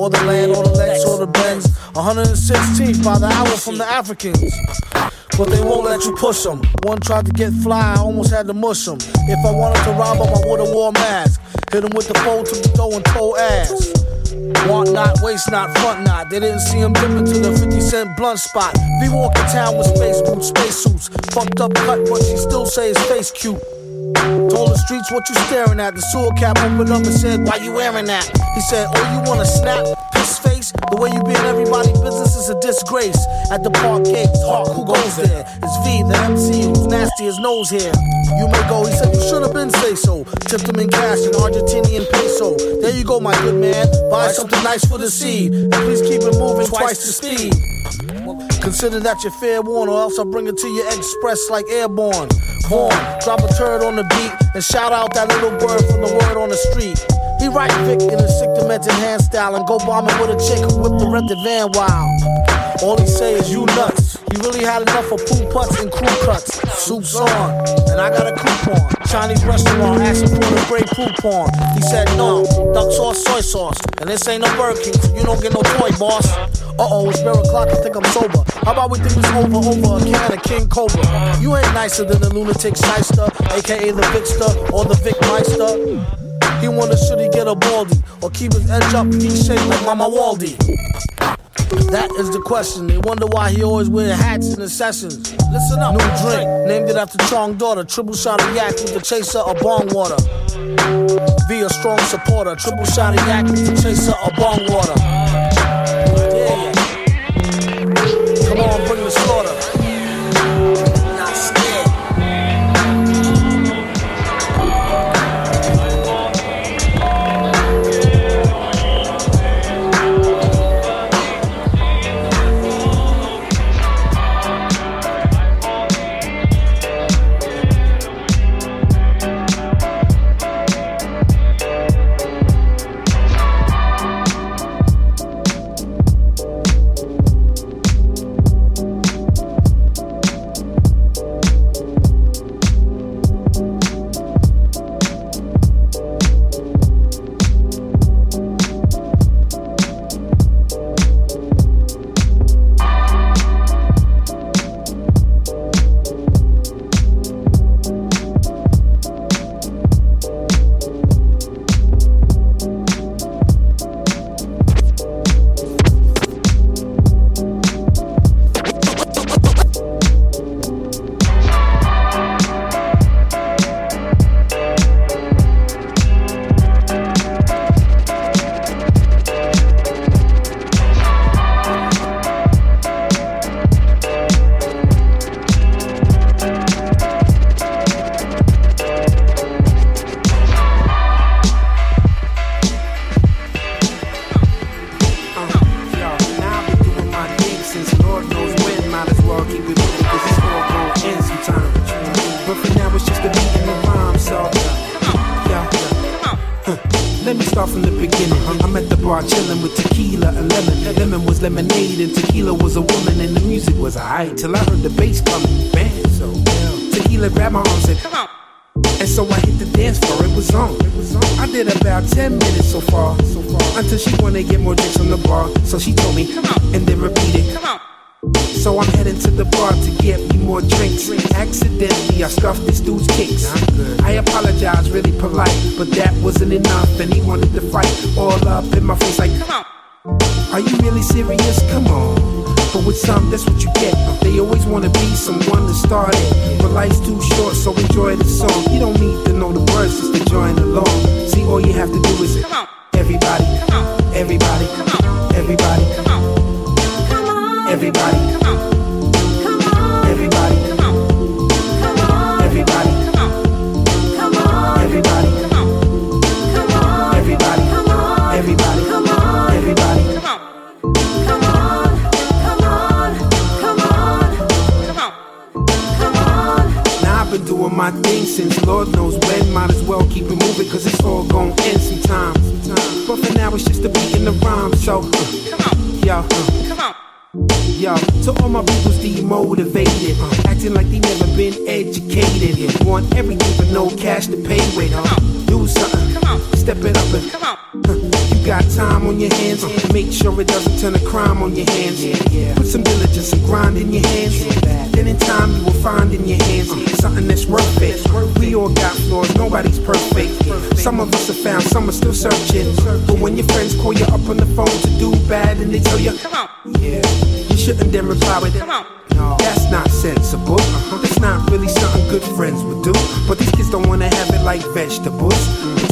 Or the land, or the Lex, or the Benz. 116th by the hour from the Africans. But they won't let you push them. One tried to get fly, I almost had to mush. If I wanted to rob him, I would've wore mask. Hit him with the fold to the door and toe ass. Want not, waste not, front not. They didn't see him dip into the 50 cent blunt spot. V walk in town with space boots, space suits. Fucked up cut, but she still say his face cute. Told the streets what you staring at. The sewer cap opened up and said, Why you wearing that? He said, Oh, you wanna snap? Piss face? The way you be in everybody's business is a disgrace. At the park gates, Hawk, who goes there? It's V, the MC, who's nasty as nose hair. You may go, he said, You should have been say so. Tipped him in cash in Argentinian peso. There you go, my good man. Buy something nice for the seed. And please keep it moving twice the speed. Consider that your fair warn, or else I'll bring it to you express like airborne. Born, drop a turd on the beat, and shout out that little bird from the word on the street. He write Vic in a sick demented hand style and go bombing with a chick whipped the rented van wild. All he say is you nuts. He really had enough of poo putts and crew cuts. Soup's on, and I got a coupon. Chinese restaurant asking for the great coupon. He said no, duck sauce, soy sauce, and this ain't no Burger King, so you don't get no toy, boss. Uh oh, it's barrel o'clock, I think I'm sober. How about we think this over over a can of King Cobra? You ain't nicer than the lunatic shyster, aka the Vicster or the Vic Meister. He wonder should he get a baldy or keep his edge up, V shaped like Mama Waldy. That is the question. They wonder why he always wear hats in the sessions. Listen up. New drink, named it after Chong daughter. Triple shot of yak with the chaser of bong water. Be a strong supporter. Triple shot of yak with the chaser of bong water. My thing since Lord knows when. Might as well keep it moving, cause it's all gon' end sometime. But for now, it's just a beat in the rhyme. So, uh, come on. Yo, uh, come on. Yo, to all my people's demotivated, uh, acting like they never been educated. Want everything but no cash to pay with. Uh, do something, come on. step it up and come on. You got time on your hands, make sure it doesn't turn a crime on your hands. Put some diligence and grind in your hands. Then in time you will find in your hands something that's worth it. We all got flaws, nobody's perfect. Some of us have found, some are still searching. But when your friends call you up on the phone to do bad and they tell you, come on, yeah, you shouldn't then reply with, come on. Not sensible. Uh-huh. That's not really something good friends would do. But these kids don't wanna have it like vegetables.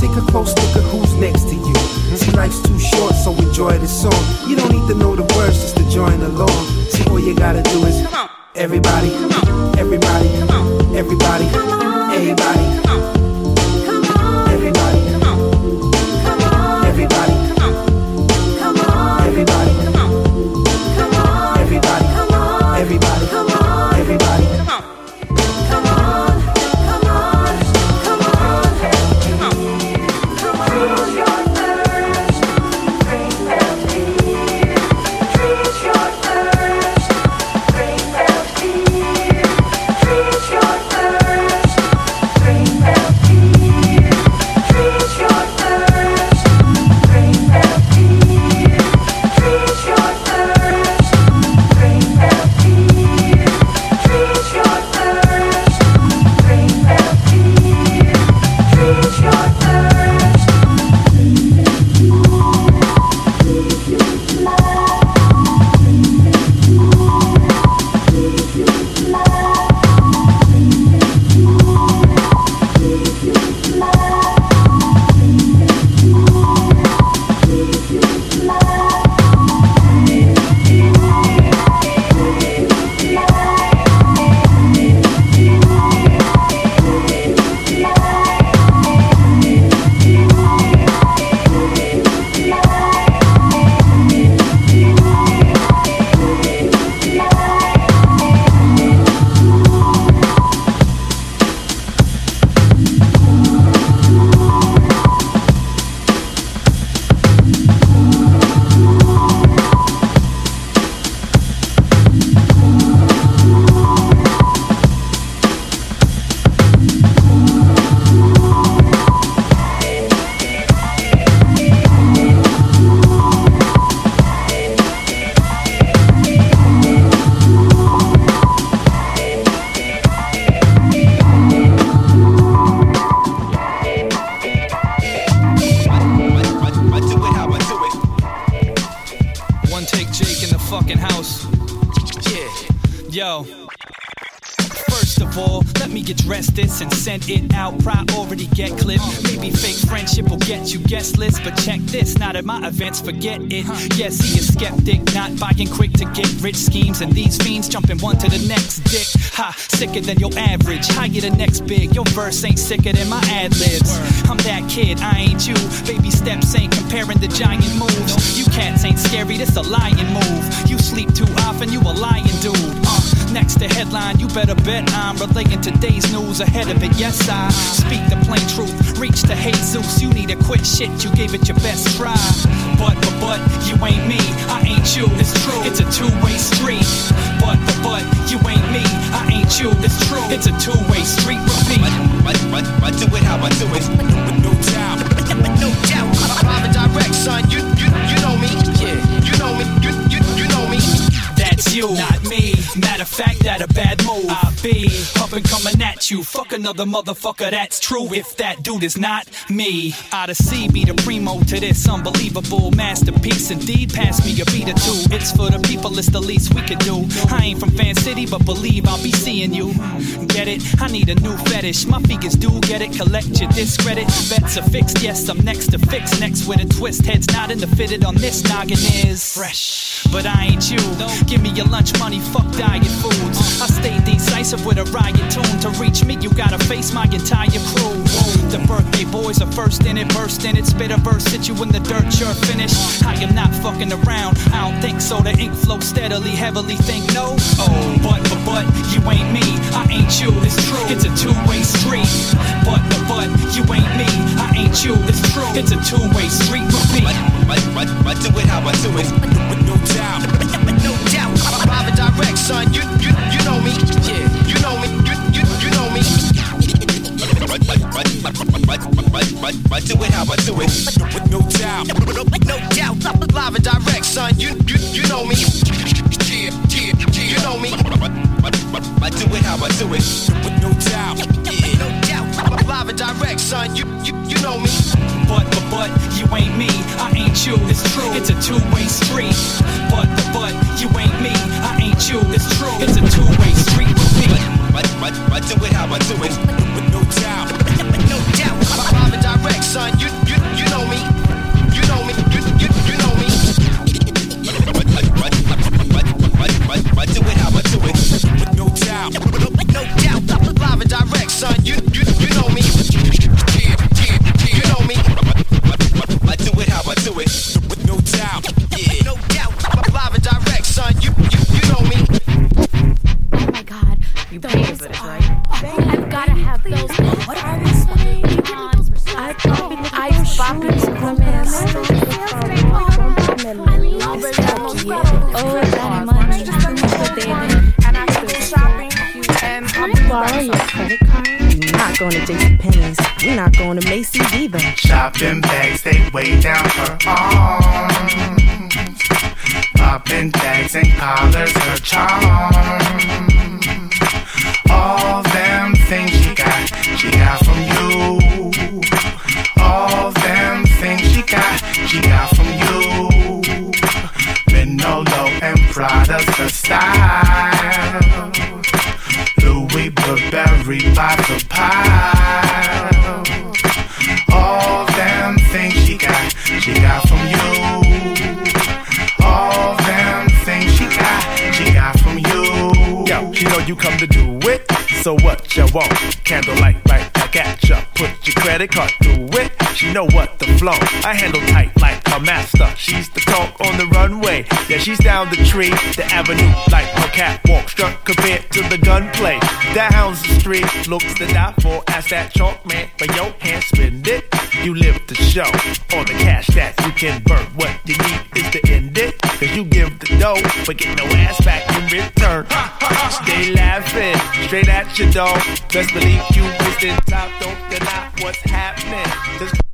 Take a close look at who's next to you. See, life's too short, so enjoy the song. You don't need to know the words just to join along. See, all you gotta do is everybody, everybody, everybody, everybody, everybody, events, forget it. Yes, he is skeptic, not buying quick to get rich schemes, and these fiends jumping one to the next dick. Ha, sicker than your average. Higher the next big. Your verse ain't sicker than my ad libs. I'm that kid, I ain't you. Baby steps ain't comparing the giant moves. You cats ain't scary, this a lion move. You sleep too often, you a lion dude. Uh, next to headline, you better bet I'm relating today's news ahead of it. Yes, I speak the plain truth. Reach to Jesus, you need to quit shit. You gave it your best try. But, but, but, you ain't me, I ain't you. It's true, it's a two-way street. But, but, but, you ain't me, I ain't you. It's true, it's a two-way street. Repeat. I, I, I do it how I do it. No doubt. No doubt. Live and direct, son. You, you, you know me. Yeah. You know me. You, you, you know me. That's you, not me. Matter of fact, that a bad move. I be up and coming at you. Fuck another motherfucker, that's true. If that dude is not me, of C be the primo to this unbelievable masterpiece. Indeed, pass me a beat or two. It's for the people, it's the least we could do. I ain't from Fan City, but believe I'll be seeing you. Get it? I need a new fetish. My figures do get it. Collect your discredit. Bets are fixed, yes, I'm next to fix. Next with a twist. Heads not in the fitted on this noggin is fresh. But I ain't you. Give me your lunch money, fuck diet foods. I stay decisive with a riot tune. To reach me, you gotta face my entire crew. The birthday boys are first in it, burst in it, spit a verse, sit you in the dirt, you're finished. I am not fucking around, I don't think so. The ink flows steadily, heavily, think no. Oh, but, but, but, you ain't me, I ain't you, it's true. It's a two way street. But, but, but, you ain't me, I ain't you, it's true. It's a two way street, repeat. I, I, I do it how I do it. No doubt. No doubt. I'm live and direct, son. You, you, you know me. Yeah. You know me. You, you, you know me. Do it how I do it. No doubt. No doubt. Live and direct, son. You, you, you know me. You know me. I, do it how I do it. No doubt. Yeah. No doubt. Live and direct, son. You, you, you know me. But, but, you ain't me, I ain't you, it's true. It's a two way street. But, but, you ain't me, I ain't you, it's true. It's a two way street. I, I, do it how I do it. No doubt. No doubt. Live and direct, son. You, you, you know me. You know me. You, you, you know me. I, do it how I do it. With no doubt. No doubt. Live and direct, son. You, you, you know me. You know me. I do it how I do it. God. You pay for this, right? I've gotta have those. What are these? I thought I popping romance. I love it. Oh, that money. Borrow your credit card? You're not going to JCPenney's. We're not going to Macy's either. Shopping bags, they way down her arms. Popping tags and collars, her charm. All them things she got, she got from you. All them things she got, she got from you. Manolo and Prada's her style. Louis Burberry by the pile. All them things she got, she got from you. All them things she got, she got from you. Yo, she know you come to do. So what you want? Candlelight right back at ya. Put your credit card through it. She know what the flow. I handle tight a master. She's the talk on the runway. Yeah, she's down the tree, the avenue like her catwalk. Struck compared to the gunplay. Down's the street, looks to die for. Ask that chalk man for your hand, spend it. You live the show. All the cash that you can burn. What you need is to end it. Cause you give the dough, but get no ass back in return. Stay laughing, straight at your dog. Best believe you wasting time, don't deny what's happening. Just cheap you up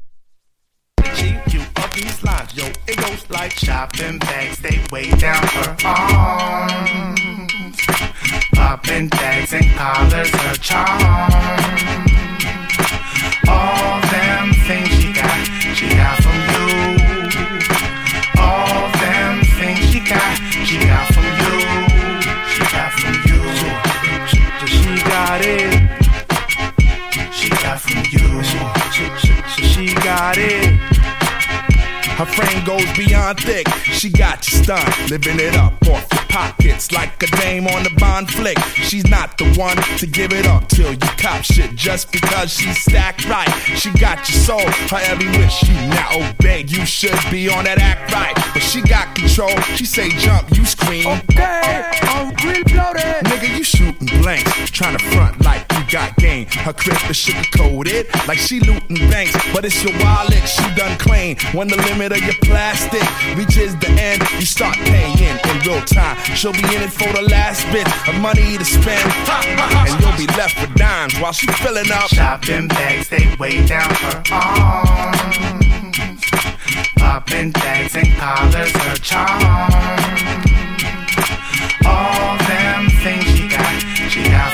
these lines, yo. It goes like Shopping bags, they way down her arms. Popping tags and collars, her charm. All them things she got, she got from you. All them things she got, she got from you. She got from you. She got it. She got from you. So she got it. Her frame goes beyond thick. She got you stunned, living it up off your pockets like a dame on the Bond flick. She's not the one to give it up till you cop shit just because she's stacked right. She got your soul, her every wish you now oh, obey. You should be on that act right, but she got control. She say jump, you scream. Okay, I'm real bloated. Nigga, you shooting blanks, trying to front like you got game. Her crib is sugar coated, like she looting banks, but it's your wallet she done claim. When the limit of your plastic reaches the end, you start paying in real time. She'll be in it for the last bit of money to spend, and you'll be left with dimes while she's filling up. Shopping bags, they way down her arms. Popping tags and collars, her charm. All them things she got, she got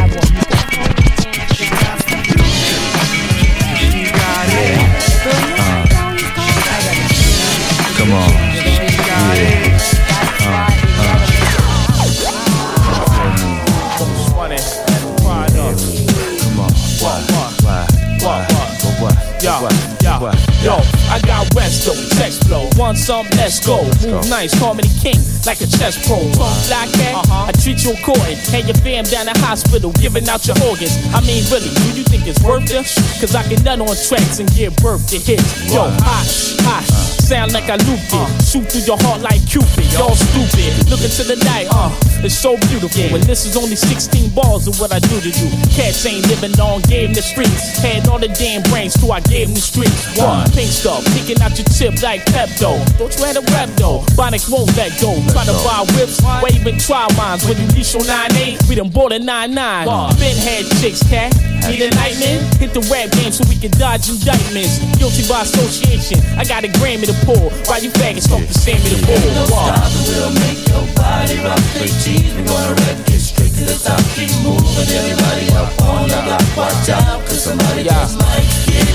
Yo, yo, I got resto, text flow, want some, let's go. Move nice, call me the king, like a chess pro. Talk like that, I treat you according. Hand your fam down the hospital, giving out your organs. I mean, really, do you think it's worth it? Cause I can nut on tracks and give birth to hits. Yo, hot, hot, sound like I looped it. Shoot through your heart like Cupid, y'all stupid. Look into the night, uh, it's so beautiful. And this is only 16 balls of what I do to you. Cats ain't living long, gave the streets. Had all the damn brains, too, I gave 'em the streets. One, pink stuff, picking out your tip like Pepto. Don't you have a rep though? Bonic won't let go. Try to buy whips, waving trial mines. When you leash on 9-8, we done bought a 9-9. Been had chicks, cat. Need a nightmare? Hit the rap game so we can dodge indictments. Guilty by association. I got a Grammy to pull. While you faggots talk the Sammy the bull. We'll make your body rock straight cheese. We gonna wreck it straight to the top. Keep moving everybody up on your block. Watch out, cause somebody just might get Yeah,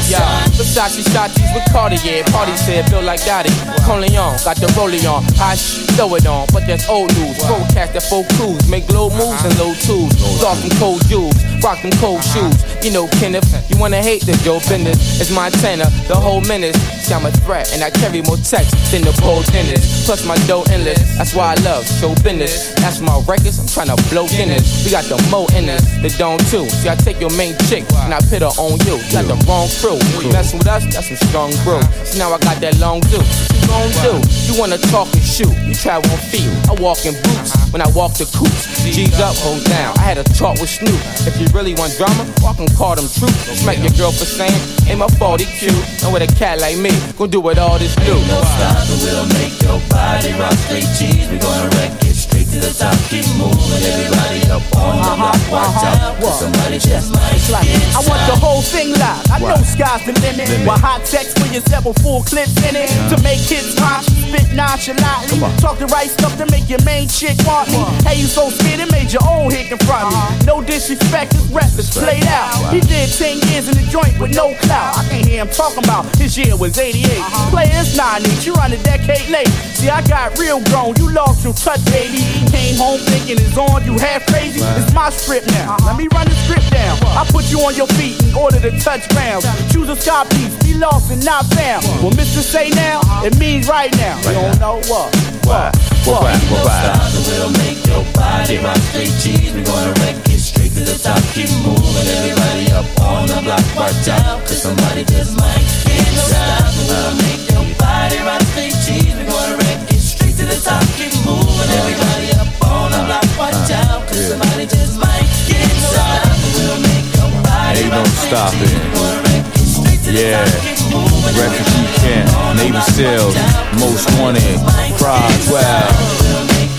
Versace shotties with Cartier. Party said built like Gotti. Corleone, got the rollie on. Hush, throw it on, but that's old news. Broadcast that full cruise. Make low moves and low twos. Them cold jewels. Rock cold shoes. You know, Kenneth, you wanna hate this, Joe business. It's Montana, the whole menace. See, I'm a threat, and I carry more text than the pole dentist. Plus, my dough endless. That's why I love show business. That's my records, I'm tryna blow Guinness. We got the mo in us, the dome too. See, I take your main chick, and I put her on you. Got the wrong crew. Messing with us, that's some strong brew. See, now I got that long do. You gon' do? You wanna talk and shoot. You travel on feet. I walk in boots when I walk the coops. G's up, hold down. I had a talk with Snoop. If you really want drama, walk and call them troops. Smack your girl for saying, ain't my fault, he cute. And with a cat like me, gon' do what all this do. No stopping, we'll make your body rock straight cheese. We gonna wreck it to the top. Keep moving everybody up on the block. Uh-huh, Watch uh-huh. out, cause somebody just might get I want the whole thing live. I know sky's the limit. With hot text for your several full clips in it. To make hits hot, spit nonchalantly. Talk the right stuff to make your main chick want me. Hey, you so scared it made your own hit confront me. Uh-huh. No disrespect, this rap is played out. He did 10 years in the joint with no clout. I can't hear him talking about his year was 88. Players 90, you run a decade late. See, I got real grown, you lost your touch, baby. Came home thinking it's on, you half crazy. It's my script now. Let me run the script down. I put you on your feet in order to touch ground. Choose a sky piece, be lost and not found. What Mr. say now, it means right now. You don't know what? What? What? What? We'll make your body rock straight cheese. We're gonna wreck it straight to the top. Keep moving everybody up on the block. Watch out, cause somebody just might get shot. We'll make your body rock straight cheese. We're gonna wreck it straight to the top. Keep moving everybody up on the block. Watch out, cause somebody just might get shot. We'll make your body Ain't no rock straight stopping. cheese. We gonna wreck it straight to the Yeah. top. Keep moving Refugee camp, Navy SEALs, most wanted, Pride 12,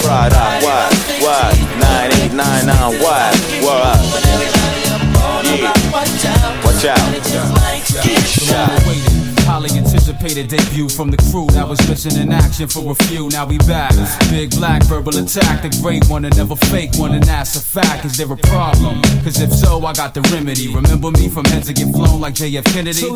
Pride out, why, why, 9899, why, why, yeah, watch out, get shot. Highly anticipated debut from the crew that was missing in action for a few. Now we back. Big black verbal attack, the great one and never fake one, and that's a fact. Is there a problem? Cause if so, I got the remedy. Remember me from heads to get flown like JF Kennedy?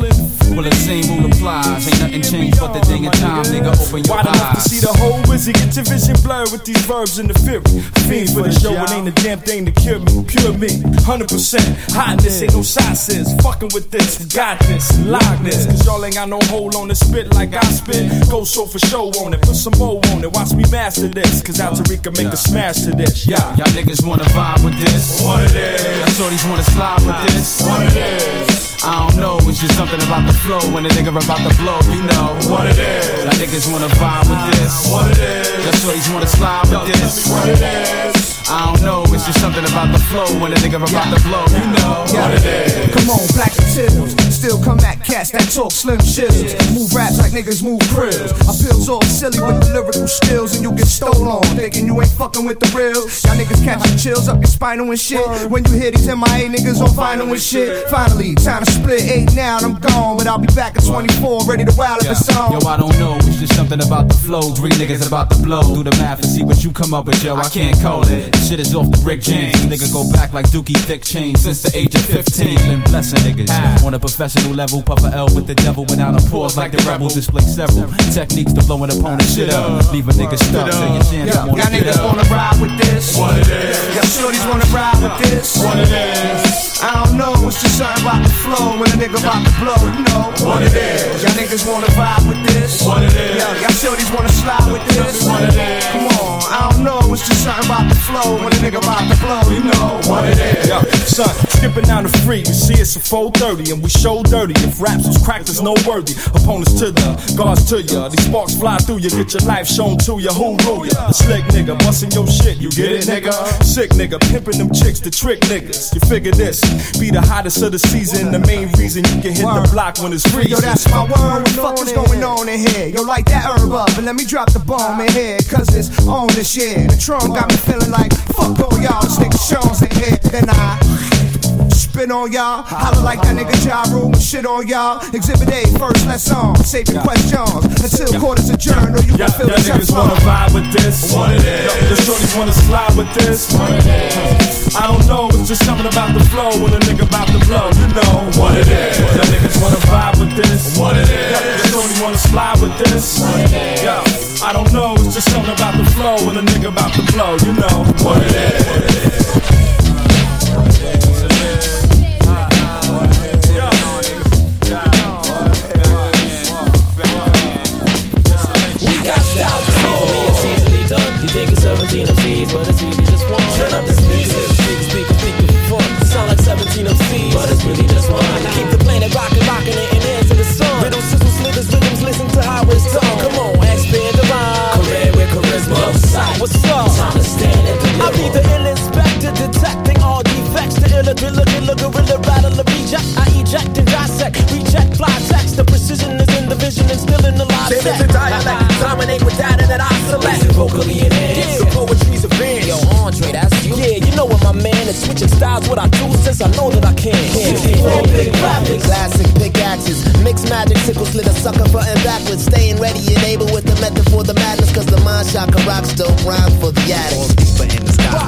Well, the same rule applies. Ain't nothing changed but the thing in time, nigga. Open your Wide enough to eyes. see the whole wizard. Get your vision blurred with these verbs in the fury. Fiend for the show, it ain't a damn thing to cure me. Pure me, 100% hotness. Ain't no sauces. Fucking with this, we got this, lock this. Cause y'all ain't got no hold on the spit like I spit. Go show for show on it, put some more on it. Watch me master this. Cause Alta Rica make a smash to this. Yeah. Y'all niggas wanna vibe with this? What it is. Y'all shorties wanna slide with this? What it is. I don't know, it's just something about the flow. When a nigga about to blow, you know What it is. Y'all niggas wanna vibe with this? What it is. Y'all shorties wanna slide with this? What it is. I don't know, it's just something about the flow. When a nigga about to blow, you know What it is. Come on, black still come at cats that talk slim shizzles. Move raps like niggas move krills. I pills all silly with the lyrical skills, and you get stolen on. Thinking you ain't fucking with the real. Y'all niggas catching chills up your spinal and shit. When you hear these MIA niggas on final and shit. Finally, time to split eight now, and I'm gone. But I'll be back at 24, ready to wild if a song. Yo, I don't know, it's just something about the flow. Three niggas about to blow. Do the math and see what you come up with, yo. I can't call it. This shit is off the Rick James. Nigga go back like Dookie Thick Chain since the age of 15. Been blessing niggas. On a professional level, Papa L with the devil without a pause like the rebel. Display several techniques to blow an opponent shit up. Leave a nigga stuck, say your chance, I Y'all niggas wanna ride with this? What it is. Y'all shorties wanna ride with this? What it is. I don't know, it's just something about the flow when a nigga about to blow, you know. What it is. Y'all niggas wanna vibe with this? What it is. Yo, y'all shorties wanna slide with this? What it is. Come on, I don't know, it's just something about the flow when a nigga about to blow, you know. What it is. Yo, son, skipping down the free, you see it's a 430 and we show dirty. If raps was cracked, there's no worthy. Opponents to the guards to ya. These sparks fly through you, get your life shown to ya. Who rule ya? The slick nigga, busting your shit, you get it, nigga? Sick nigga, pimping them chicks to trick niggas. You figure this, be the hottest of the season. The main reason you can hit the block when it's freezing. Yo, that's my word. What the fuck is going on in here? Yo, light that herb up and let me drop the bomb in here. Cause it's on this year. The trunk got me feeling like, fuck all y'all. This nigga Sean's in here. Then I spit on y'all. Holler like that nigga Ja Rule and shit on y'all. Exhibit A, first let's on. Save your questions until quarters adjourn or you Yeah, gon' feel yeah, the niggas wanna vibe with this. What it is. The shorties wanna slide with this. What it is. I don't know, it's just something about the flow when a nigga about to blow. You know what it is. Yeah, niggas wanna vibe with this. What it is. Yeah, the shorties wanna slide with this. What it is. Yo, I don't know, it's just something about the flow when a nigga about to blow. You know what it is. What it is. What's up? Time to stand and deliver. I'll be the ill inspector, detecting all defects. The illa, driller, driller, gorilla, rattler, reject. I eject and dissect, reject, fly text. The precision is in the vision and still in the live set. the dialect, dominate with data that I select. vocally enhanced. The poetry's a advanced. Yo, Andre, that's you. Yeah, you know what, my man. It's switching styles, what I do since I know that I can. big graphics, classic pickaxes, mixed magic, sickle slit a sucker frontin' backwards, staying ready and able with the method for the madness, cause the mind shock rocks dope rhyme for the addicts.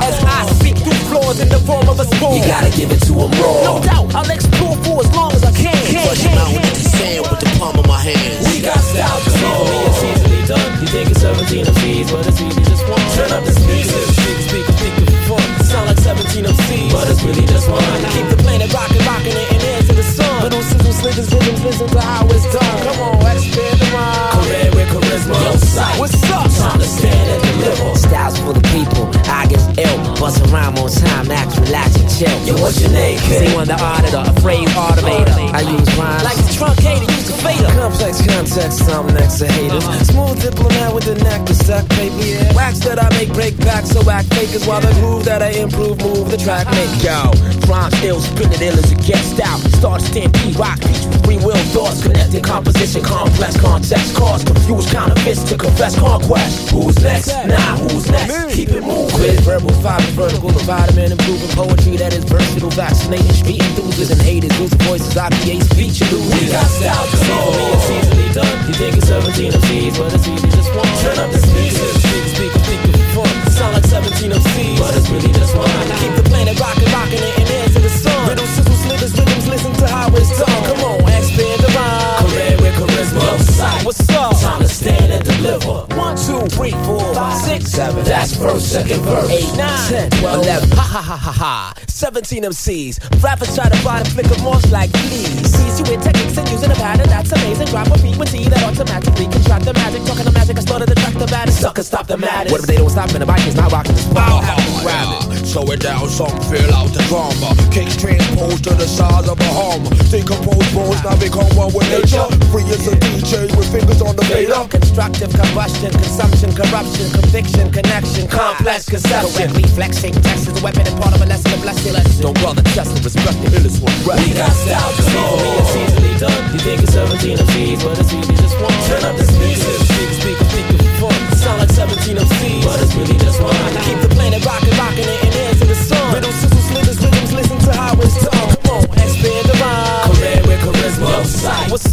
As I speak through floors in the form of a spoon. You gotta give it to 'em raw. No doubt, I'll explore for as long as I can. Flush 'em out with the sand with the palm of my hands. We got style to see for me, it's easily done. You think it's 17 MCs, but it's really just one. Turn up the speakers, speaker, speaker, speaker for fun. Sound like 17 MCs, but it's really just one. Keep the planet rocking, rocking it and into the sun. Little sizzle, slithers, rhythms, listen to how it's done. Come on, expand the rhyme. Career with charisma. Yo, sight. What's up? Time to stand and deliver. Styles for the people, I get ill. Bust a rhyme on time, act, relax and chill. Yo, what's your name, kid? See one the auditor, a phrase automator. I use rhymes Like it's truncated, use the fader. Complex context, I'm next to haters. Smooth diplomat with a neck to stack paper. Wax that I make break back, so act fakers while the groove that I improve move the track make. Yo, rhymes ill, spin it ill as it gets out. Start stampede, rock beats with free will thoughts. Connected composition, complex context. Cause confused counterfeits to confess conquest. Who's next? Nah, who's next? Keep it moving. With verbal fiber, vertical, the vitamin, improving poetry that is versatile, vaccinating, street enthusiasts and haters, losing voices, I create speech We got style see for me, it's easily done. You think it's 17 MCs, but it's really just one. Turn up the speakers, speaker, speaker, speaker for fun. Sound like 17 MCs, but it's really just one. Keep the planet rocking, rocking it and into the sun. Riddle, sizzle, slithers, rhythms, listen to how it's done. Come on, three, four, five, six, seven. That's first, second verse. Eight, nine, ten, twelve, eleven. Ha ha ha ha ha. 17 MCs. Rappers try to find a flick of moss like fleas. Sees you with techniques and using a pattern that's amazing. Drop a T that automatically contract the magic. Talking the magic, I started to track the baddest. Suckers stop the maddest. What if they don't stop and the bike is not rocking spot? Grab it. Slow it down, some feel out the drama. Kicks transposed to the size of a Hummer. Decompose bones, now become one with nature. Free as a DJ with fingers on the fader. Constructive combustion, consumption, corruption, conviction, connection, complex conception. Correctly flexing, text is a weapon and part of a lesson, a blessing. Don't bother testing, respect the illest one. We got style for me, it's easily done. You think it's 17 MCs, but it's really just one. Turn up the speakers, speakers, speakers, speakers like 17 MCs, but it's really just one. Keep the planet rocking, rocking it, and in the sun. Riddle, sizzle, slithers, rhythms, listen to how it's done. Come on, expand the rhyme. Career with charisma. What's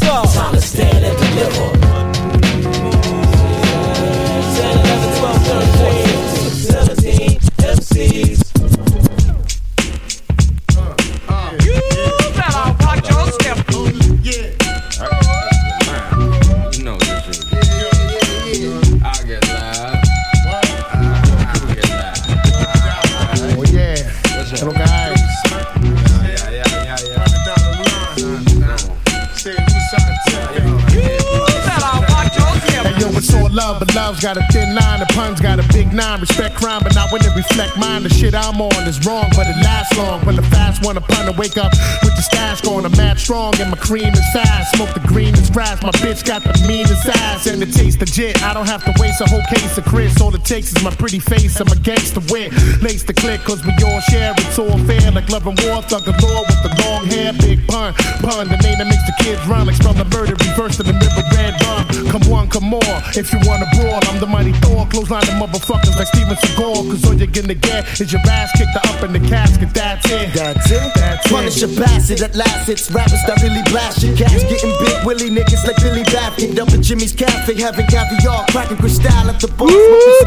love, got a thin line. The pun's got a big nine. Respect crime, but not when it reflect mine. The shit I'm on is wrong, but it lasts long. When the fast one upon to wake up with the stash going, I'm mad strong and my cream is fast. Smoke the green is grass. My bitch got the meanest ass and it tastes legit. I don't have to waste a whole case of Chris. All it takes is my pretty face. I'm a gangster wit. Lace the click, cause we all share. It's all fair, like love and war. Thug the law with the long hair. Big pun, pun. The name that makes the kids run. Like spell the murder, reverse to the river red rum. Come one, come more. If you wanna brawl, I'm the mighty Thor. Close line the motherfuckers like Steven Seagal. Cause all you're gonna get is your ass kicked up in the casket. That's it. That's it. That's Punish it. a bastard at last. It's rappers that really blast your gas. Getting big willy niggas like Billy Bath. Kicked up at Jimmy's Cafe, having caviar, cracking crystal at the bar.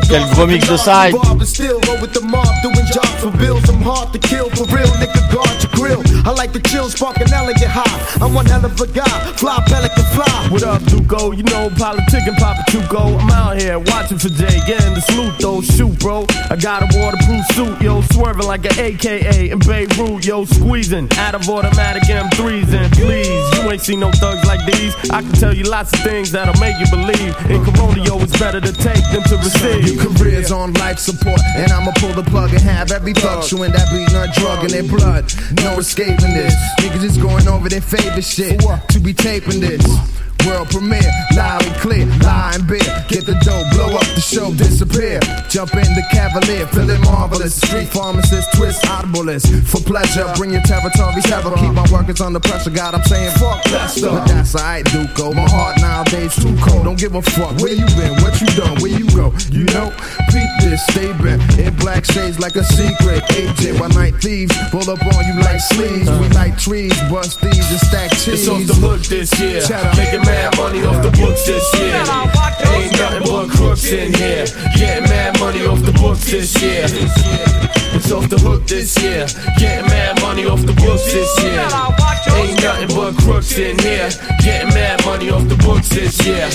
Quel gros mix de side. But still roll with the mob, doing jobs for bills. I'm hard to kill for real, nigga. Guard your I like the chill, spark an elegant high. I'm one hell of a guy, fly pelican fly. What up, Duco? You know, politic and Papa Tuco. I'm out here watching for Jay, getting the salute though. Shoot, bro. I got a waterproof suit, yo, swerving like an AKA in Beirut, yo, squeezing out of automatic M3s. And please, you ain't seen no thugs like these. I can tell you lots of things that'll make you believe. In Corona, yo, it's better to take than to receive. Your career's on life support, and I'ma pull the plug and have every thug chewing that bleeding a drug in their blood. No escaping this. Niggas is going over their favorite shit to be taping this. World premiere, loud and clear, lie and beer. Get the dough, blow up the show, disappear. Jump in the cavalier, feeling marvelous. Street pharmacist, twist audiblest. For pleasure, bring your territory terror. Keep my workers under pressure. God, I'm saying fuck that stuff. But that's alright, Duco. My heart nowadays too cold. Don't give a fuck where you been, what you done, where you go. You know, beat this, stay bent. In black shades like a secret agent. While night thieves pull up on you like sleeves. We like trees, bust thieves and stack cheese. It's off the hook this year. Cheddar. Making mad money off the books this year. Ain't nothing but crooks in here. Getting mad money off the books this year. It's off the hook this year. Getting mad money off the books this year. Ain't nothing but crooks in here. Getting mad money off the books this year.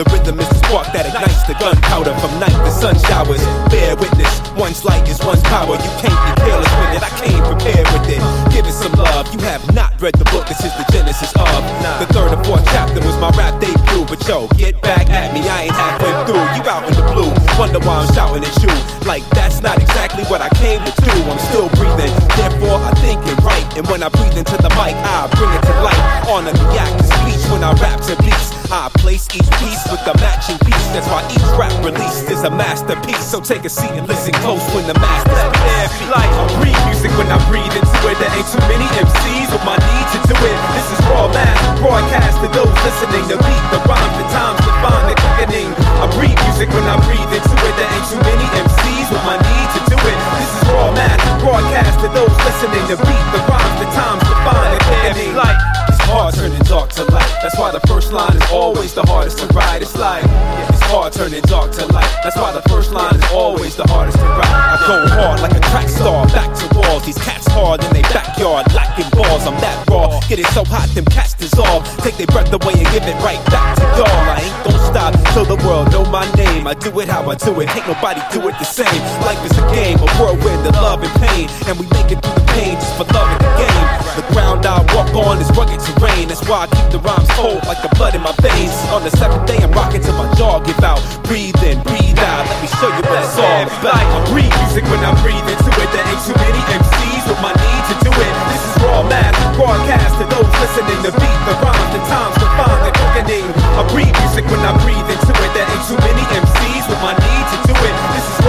The rhythm is the spark that ignites the gunpowder from night to sun showers. Bear witness, one's light is one's power. You can't be careless with it. I came prepared with it. Give it some love. You have not read the book. This is the genesis of. The third or fourth chapter was my rap debut. But yo, get back at me. I ain't halfway through. You out in the blue. Wonder why I'm shouting at you. Like that's not exactly what I came to do. I'm still breathing. Therefore, I think and write. And when I breathe into the mic, I bring it to life Honor the act of speech when I rap to beats. I place each piece with the matching piece. That's why each rap released is a masterpiece. So take a seat and listen close when the master's Yeah, like I breathe music when I breathe into it. There ain't too many MCs with my need to do it. This is raw math, broadcast to those listening. The beat, the rhyme, the times, the fine, the quickening. I breathe music when I breathe into it. There ain't too many MCs with my need to do it. This is raw math, broadcast to those listening. The beat, the rhymes, the times, the fine, the quickening. Like it's hard turning dark to light. That's why the first line is always the hardest to write. It's like it's hard turning dark to light. That's why the first line is always the hardest to write. I go hard like a track star, back to walls. These cats hard in they backyard, lacking balls. I'm that raw. Get it so hot, them cats dissolve. Take their breath away and give it right back to y'all. I ain't gon' stop till the world know my name. I do it how I do it. Ain't nobody do it the same. Life is a game, a whirlwind of love and pain. And we make it through the pain just for love of the game. The ground I walk on is rugged terrain. That's why I keep the rhymes cold like the blood in my veins. On the seventh day, I'm rocking till my jaw give out. Breathe in, breathe out. Let me show you what it's all about. I breathe music when I breathe into it. There ain't too many MCs with my need to do it. This is raw math, broadcast to those listening. The beat, the rhymes, the times, the find, the quickening. I breathe music when I breathe into it. There ain't too many MCs with my need to do it.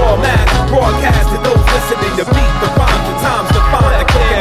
This is raw math, broadcast to those listening. The beat, the rhymes, the times, the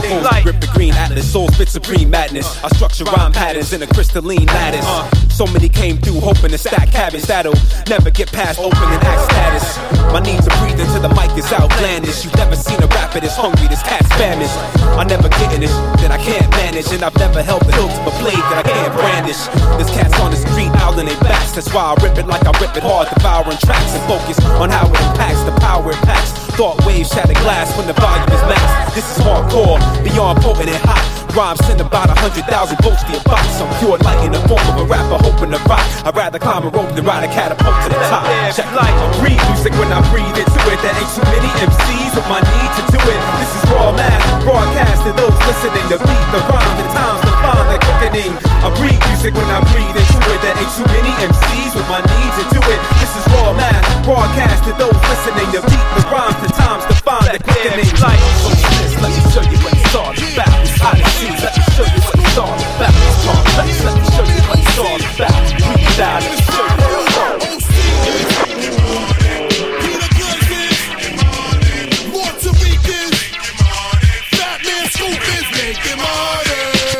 quickening. Like grip the green atlas, soul spit supreme madness. I structure rhyme patterns in a crystalline lattice. Uh. So many came through hoping to stack habits that'll never get past open and act status. My need to breathe into the mic is outlandish. You've never seen a rapper this hungry, this cat's famished. I never get in this that I can't manage, and I've never held the hilt of a blade that I can't brandish. This cat's on the street out in their backs. That's why I rip it like I rip it hard, devouring tracks and focus on how it impacts the power it packs. Thought waves shatter glass when the volume is maxed. This is hardcore, beyond potent and hot. Rhymes send about a hundred thousand volts to your box. I'm pure light in the form of a rapper hoping to rock. I'd rather climb a rope than ride a catapult to the top. Check like I breathe music when I breathe into it. There ain't too many MCs with my need to do it. This is raw math, broadcast to those listening. The beat, the rhyme, the times, the find, the quickening. I breathe music when I breathe into it. There ain't too many MCs with my need to do it. This is raw math, broadcast to those listening. The beat, the rhymes, the times, the find, the quickening. Like, so this, let me show you what it's all about. Odyssey, let me show you what it's all about. Complex, let me show you what it's all about. Breathe out, let me.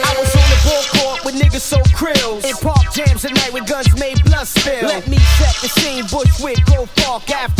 I was on the ball court with niggas so krills. In park jams at night with guns made blood spill. Let me set the scene, Bushwick, Grove Park, after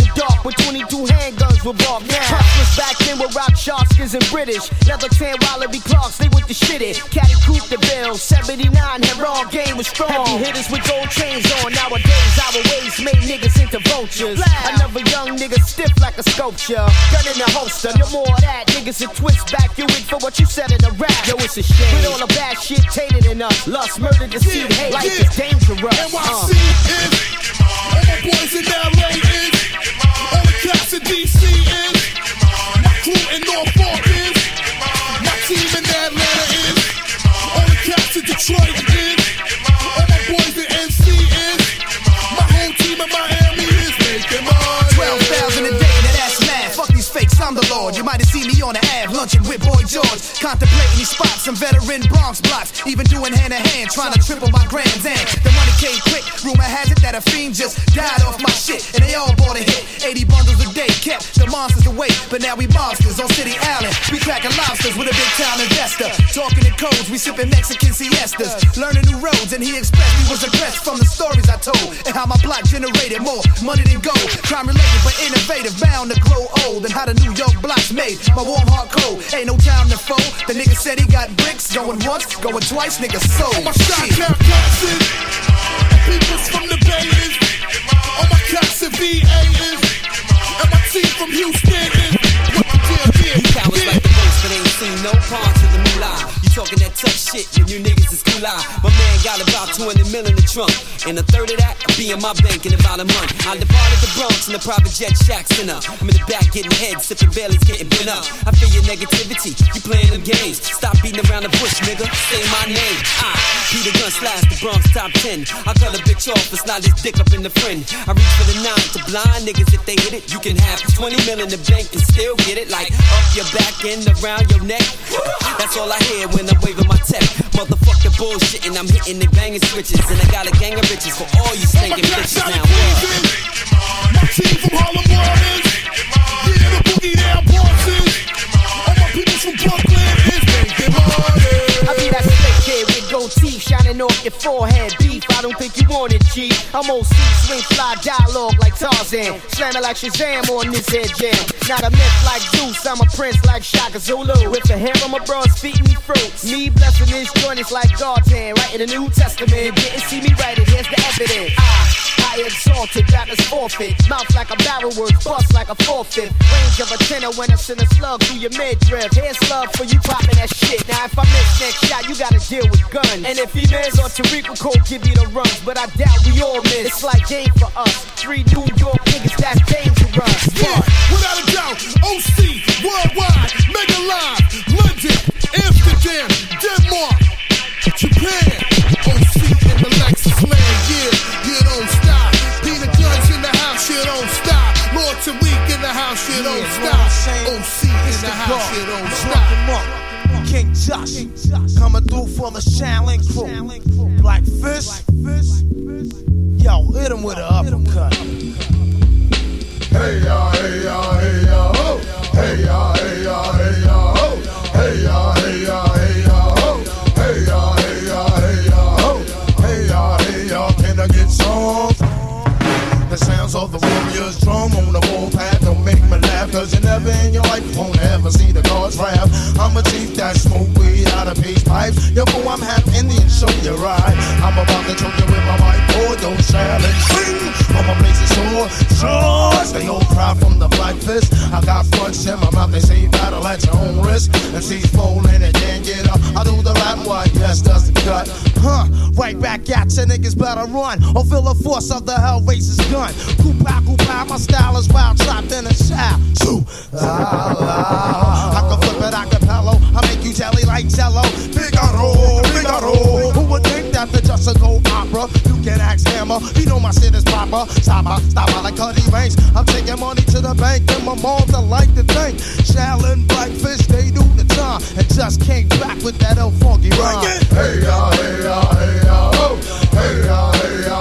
dark with 22 with bark now. Hustlers back then were rock sharkskins and British. Leather tan Wallaby Clarks, they with the shit it. Caddy Coupe de Ville, 79 had raw game was strong. Heavy hitters with gold chains on. Nowadays, our ways make niggas into vultures. Another young nigga stiff like a sculpture. Gun in the holster, no more of that. Niggas will twist back you in for what you said in a rap. Yo, it's a shame. With all the bad shit tainted in us. Lust, murder, deceit, hate. Life is dangerous. NYC Uh. is, all my boys in LA is, all the DC is, my crew in Norfolk is, my team in Atlanta is, all the cats in Detroit You might have seen me on the Ave, lunching with Boy George. Contemplating these spots, some veteran Bronx blocks. Even doing hand to hand, trying to triple my grams. And the money came quick. Rumor has it that a fiend just died off my shit. And they all bought a hit. 80 bundles a day, kept the monsters away. But now we monsters on City Island. We cracking lobsters with a big town investor. Talking in codes, we sipping Mexican siestas. Learning new roads, and he expressed he was impressed from the stories I told. And how my block generated more money than gold. Crime related, but innovative, bound to grow old. And how the New York blocks made my warm heart cold. Ain't no time to fold. The nigga said he got bricks, going once, going twice, nigga sold. All my shot count classes, peoples from the Bay is, all my cats in VA is, and my team from Houston is. You cowards like the most, but ain't seen no parts of the moolah. You talking that tough shit when you niggas is cool out. My man got about 200 mil in the trunk. And a third of that be in my bank in about a month. I departed the Bronx in a private jet shack center. Uh, I'm in the back getting head, sipping Bailey's, getting bent up. I feel your negativity, you playing them games. Stop beating around the bush, nigga. Say my name. I, Peter Gunz slash the Bronx top 10. I cut a bitch off, it's not his dick up in the friend. I reach for the nine to blind niggas if they hit it. You can have 20 mil in the bank and still get it. Like up your back and around your neck. That's all I hear when I'm waving my tech. Motherfuck the bullshit and I'm hitting the banging switches. And I got a gang of bitches for all you stinking bitches now. What? My team from Harlem Waters, yeah, the boogie down bosses. All my people from Brooklyn teeth shining off your forehead. Beef, I don't think you want it, G. I'm OC, swing fly dialogue like Tarzan. Slamming like Shazam on this head jam. Not a myth like Zeus, I'm a prince like Shaka Zulu. With the hair on my bras feeding me fruits. Me blessing this joint is like God's hand, in the New Testament. You didn't see me write it, here's the evidence. I high exalted, rappers forfeit. Mouth like a barrel words, bust like a forfeit. Range of a tenor when I send a slug through your midriff. Here's love for you popping that shit. Now if I miss next shot, you gotta deal with guns. And if he miss or Tariq Code give you the runs, but I doubt we all miss. It's like game for us. Three New York niggas, that's dangerous. Yeah, without a doubt, OC, worldwide, mega live, London, Amsterdam, Denmark, Japan, OC in the Lexus land, yeah. Peter Gunz in the house, you don't stop. Lord Tariq in the house, you don't stop. OC in the house, you don't stop. King Josh, coming through for the Shaolin crew. Black Fish, yo, hit him with an uppercut. Hey ya, hey ya, of peace pipes Yo, I'm half Indian, show you're right. I'm about to choke you with my mic, boy, don't challenge Sing, I'ma blaze it sure, sure Stay old proud from the black fist. I got fronts in my mouth, they say you battle at your own risk. And she's falling and can't get up. I do the rap, why, yes, that's the cut Huh, right back at you niggas better run. Or feel the force of the hell raises gun. Koopa, koopa, my style is wild, trapped in a shout. Shoo, ah, ah. I can flip it, I can you jelly like jello. Figaro, Figaro. Who would think that the just a gold opera? You can ask Hammer, you know my shit is proper. Stopper, stopper like Cuddy Banks. I'm taking money to the bank, and my moms I like to think. Shaolin, Blackfish, they do the time. And just came back with that old funky rhyme. Hey ya, hey ya, hey ya, ho. Hey ya, hey ya, hey ya,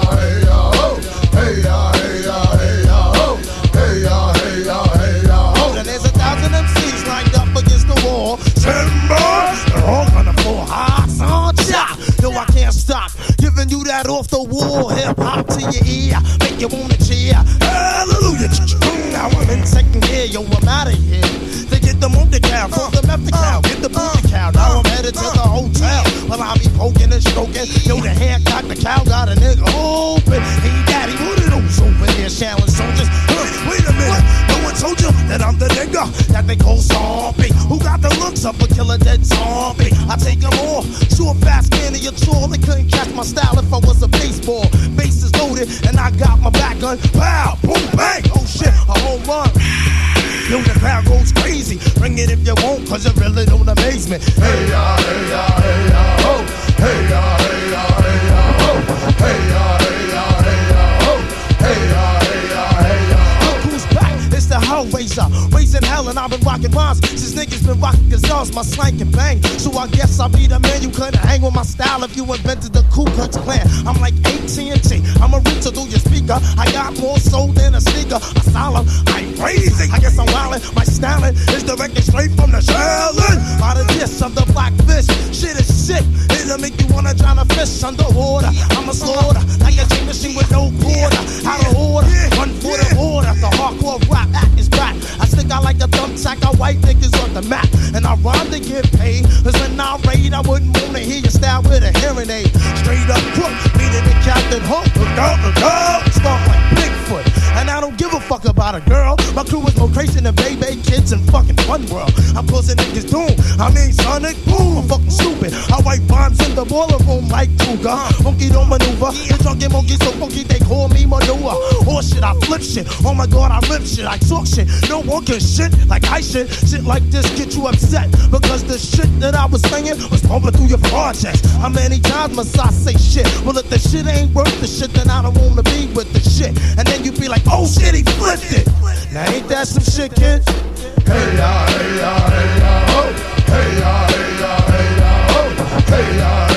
you that off the wall hip hop to your ear, make you wanna cheer. Hallelujah. Now I'm in second gear, yo, I'm out of here. To get the monkey cow, from the method cow, get the booty cow. Now I'm headed to the hotel. While I be poking and stroking. Yo, the hair got the cow, got a nigga open. Hey, daddy, what those over there, soldiers? Huh, wait a minute, no one told you that I'm the nigga that they call zombie. Who got the looks of a killer dead zombie? I take them all, short, fast, skinny, you're tall. They couldn't catch my style if I was a baseball. Base is loaded, and I got my back gun. Pow, boom, bang. Oh shit, a home run. Yo, the crowd goes crazy. Bring it if you won't, cause you really don't amaze me. Hey ya, hey ya, hey ya, ya, oh, hey ya, razor. Raising hell and I've been rocking rhymes since niggas been rocking gazelles, my slang can bang. So I guess I'll be the man you couldn't hang with my style if you invented the Ku Klux Klan. I'm like AT&T, I'm a reacher through your speaker. I got more soul than a sneaker. A solemn, I'm crazy. I guess I'm wildin', my styling is directed straight from the shellin'. Out of this of the black fish, shit is sick. It'll make you wanna drown a fish underwater. I'm a slaughter, like a chain machine with no quarter. Out of order, run for the order. The hardcore rap act is back. I stick out like a thumbtack, I white niggas on the map. And I rhyme to get paid. Cause when I raid, I wouldn't wanna hear your style with a hearing aid. Straight up crook, meaning the Captain Hook. Look out, look out. Stomp like Bigfoot. And I don't give a fuck about a girl. My crew is crazy than baby kids and fucking fun world. I'm causing niggas doom. I mean, Sonic boom, I'm fucking stupid. I write bombs in the boiler room like Cougar. Monkey don't maneuver. The drunken monkey so funky they call me manure. Or shit, I flip shit. Oh my god, I rip shit. I talk shit. No one can shit like I shit. Shit like this get you upset because the shit that I was saying was pumping through your projects. How many times must I say shit? Well, if the shit ain't worth the shit, then I don't wanna be with the shit. And then you be like, oh shit, he flipped it. Now ain't that some shit, kids? Hey ya, hey ya, hey ya, ho. Hey ya, hey ya, hey ya, ho. Hey ya,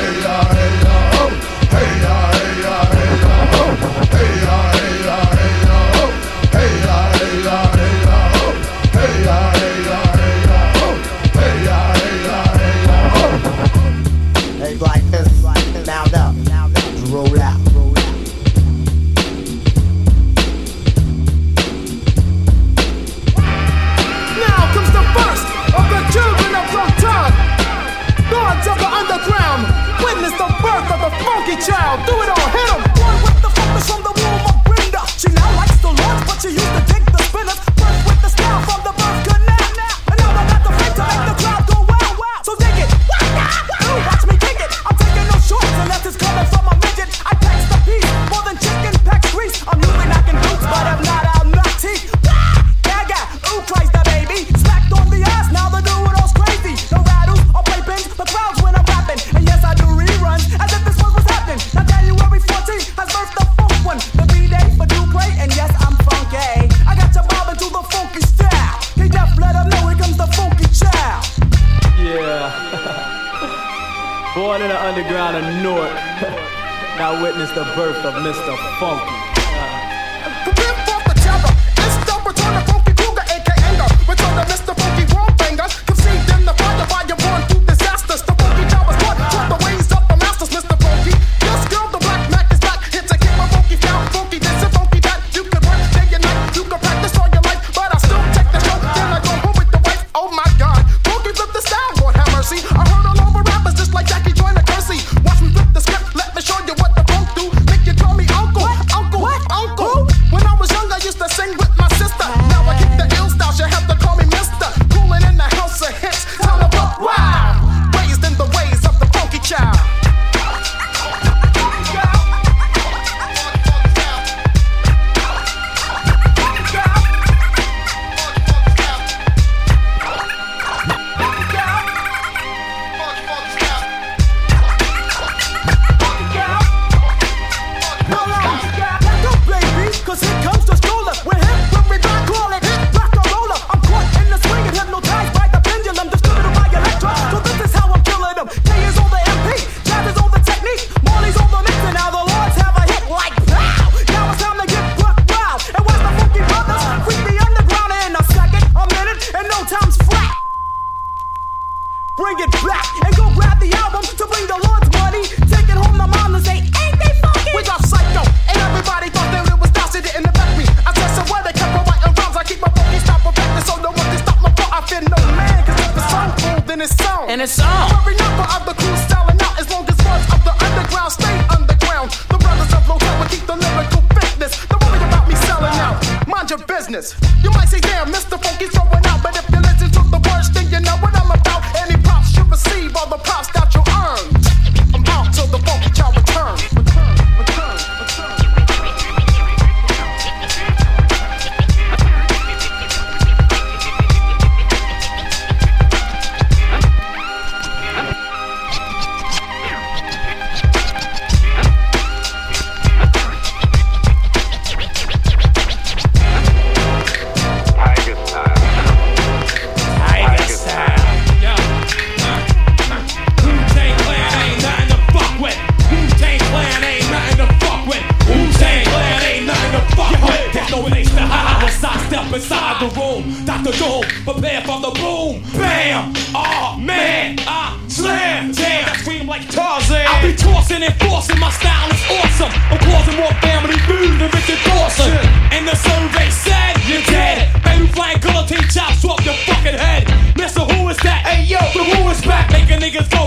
there for the boom, bam. Oh man, I slam, damn. I scream like Tarzan. I be tossing and forcing, my style is awesome. I'm causing more Family Feud than Richard Dawson. And the survey said you're dead. Baby flying guillotine chops off your fucking head. Mister, who is that? Hey yo, the who is back? Making niggas go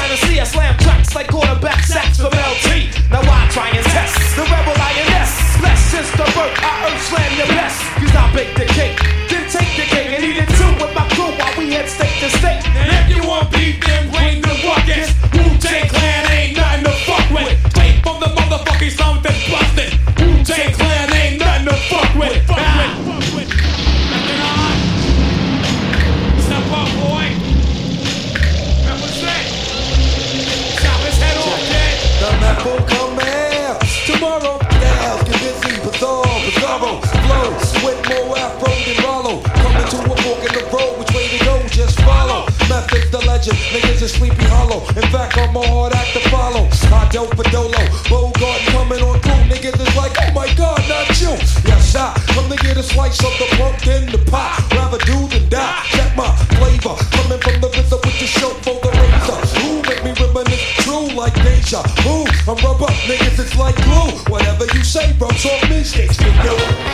Honestly, I slam tracks like quarterback sacks from LT. Now I try and test the rebel INS. Less since the birth, I earth slam your best. Cause I bake the In fact, I'm a hard act to follow. I dope for dolo, Bogart coming on through. Niggas is like, oh my god, not you. Yes, I come to get a slice of the pumpkin, the pot. Rather do than die. Check my flavor. Coming from the river with the show for the razor. Who make me reminisce true like deja? Who? I'm rubber, niggas, it's like glue. Whatever you say, bro, talk me, sticks to you.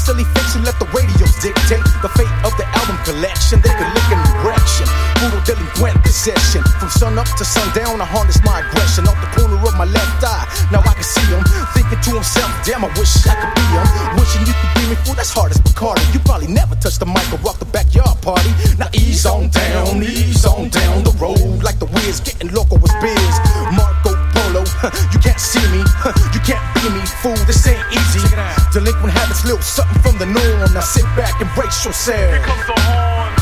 Silly who let the radios dictate the fate of the album collection. They could look in direction, brutal delinquent possession. From sun up to sundown, I harness my aggression off the corner of my left eye. Now I can see him thinking to himself, damn, I wish I could be him. Wishing you could be me, fool, that's hard as Bacardi. You probably never touched the mic Delinquent little something from the norm. Now sit back and brace yourself. Here comes the horn.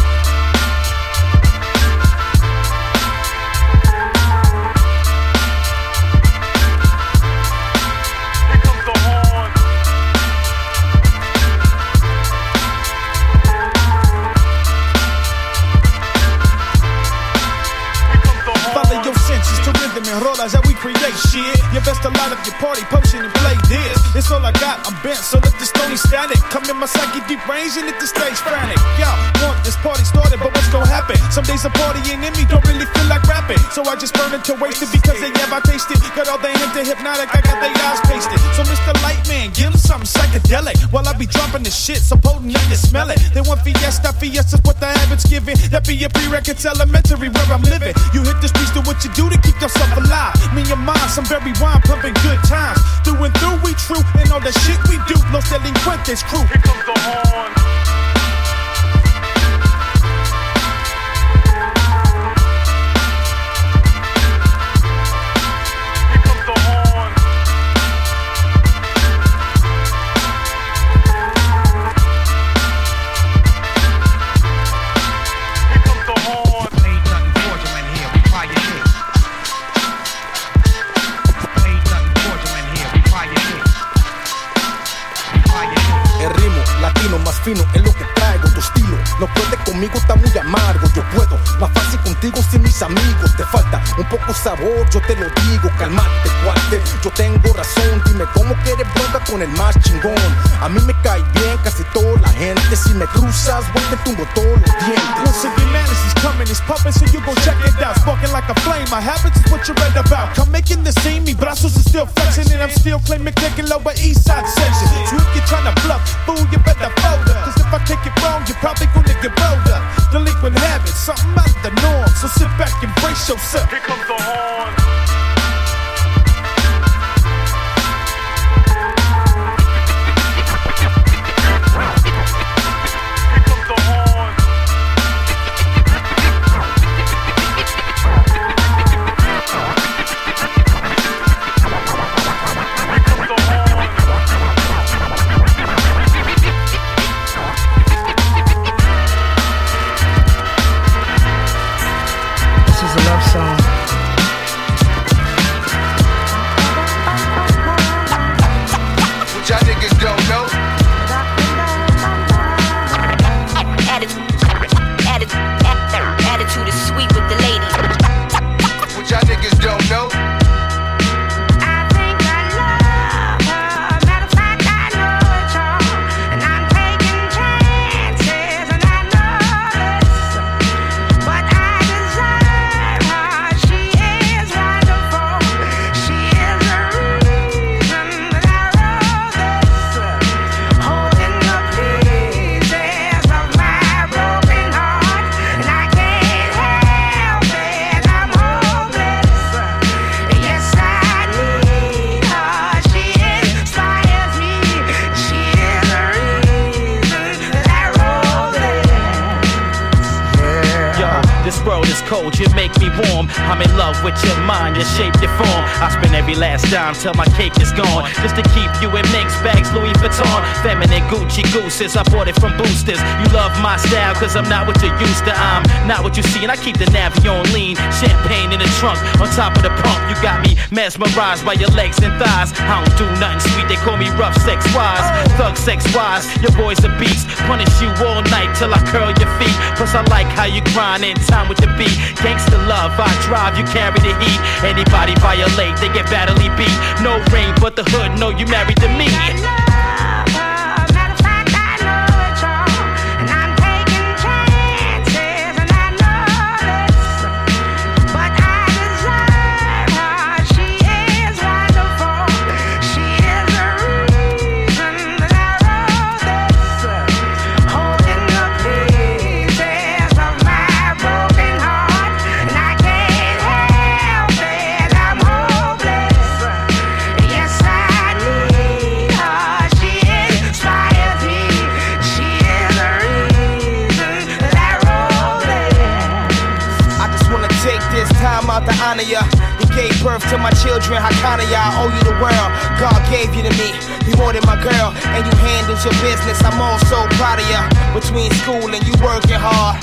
Follow your senses to rhythm and rollers that we create shit. You best to light up your party potion and play this. It's all I got, I'm bent, so let the stony static come in my psyche deep range and hit the stage frantic. Y'all want this party started, but what's gonna happen? Some days a party ain't in me, don't rapping. So I just burn it to waste it because they ever tasted. Got all the into hypnotic, I got their eyes pasted. So Mr. Lightman, give them something psychedelic while I be dropping the shit, so potent you can smell it. They want fiesta, fiesta's what the habit's giving. That be a prerequisite elementary where I'm living. You hit the streets, do what you do to keep yourself alive. Me and mine, some very wine pumping good times. Through and through, we true, and all the shit we do. Los delincuentes crew. Here comes the horn. Es lo que traigo, tu estilo. No puede conmigo, está muy amargo. Yo puedo, más fácil contigo sin mis amigos. Te falta un poco sabor, yo te lo digo. Calmate, cuate, yo tengo razón. Dime cómo quieres bronca con el más chingón. A mí me cae bien casi toda la gente. Si me cruzas, voy te tumbo todos los dientes. Madness is coming, it's pumping, so you go check it out. Sparking like a flame, my habits is what you read about. Come making the scene, me brazos are still flexing, and I'm still claiming clicking lower east side section. So if you're trying to bluff, fool, you better fold up. Cause if I take it wrong, you're probably gonna get rolled up. Delinquent habits, something out of the norm. So sit back and brace yourself. Here comes the horn. I'm with your mind, your shape, your form. I spend every last dime till my cake is gone. Just to keep you in mix bags, Louis Vuitton. Feminine Gucci gooses, I bought it from boosters. You love my style, cause I'm not what you're used to. I'm not what you see, and I keep the Navi on lean. Champagne in the trunk, on top of the pump. You got me mesmerized by your legs and thighs. I don't do nothing sweet, they call me rough sex wise. Thug sex wise, your boy's a beast. Punish you all night till I curl your feet. Plus, I like how you grind in time with the beat. Gangsta love, I drive, you carry the heat. Anybody violate, they get badly beat. No ring, but the hood know you married to me. To my children, ya? I owe you the world. God gave you to me. You more than my girl, and you handled your business. I'm all so proud of ya. Between school and you working hard.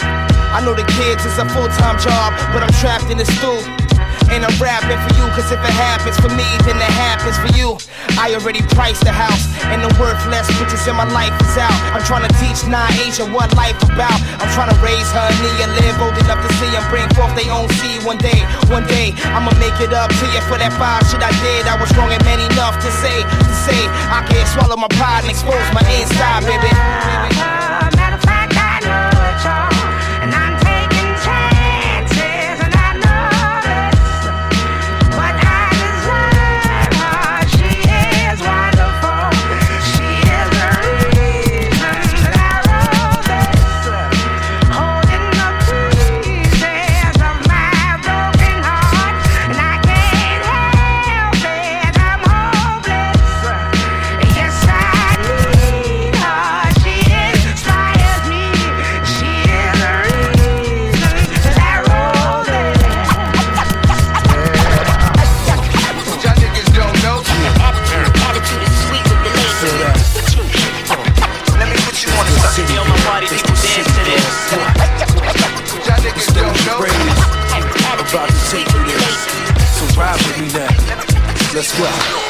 I know the kids is a full-time job, but I'm trapped in the stool. And I'm rapping for you, cause if it happens for me, then it happens for you. I already priced the house, and the worthless bitches in my life is out. I'm trying to teach Nah Asia what life about. I'm trying to raise her knee and live old enough to see and bring forth they own seed one day. One day, I'ma make it up to you for that five shit I did. I was wrong and man enough to say, to say, I can't swallow my pride and expose my inside, baby. Matter Go.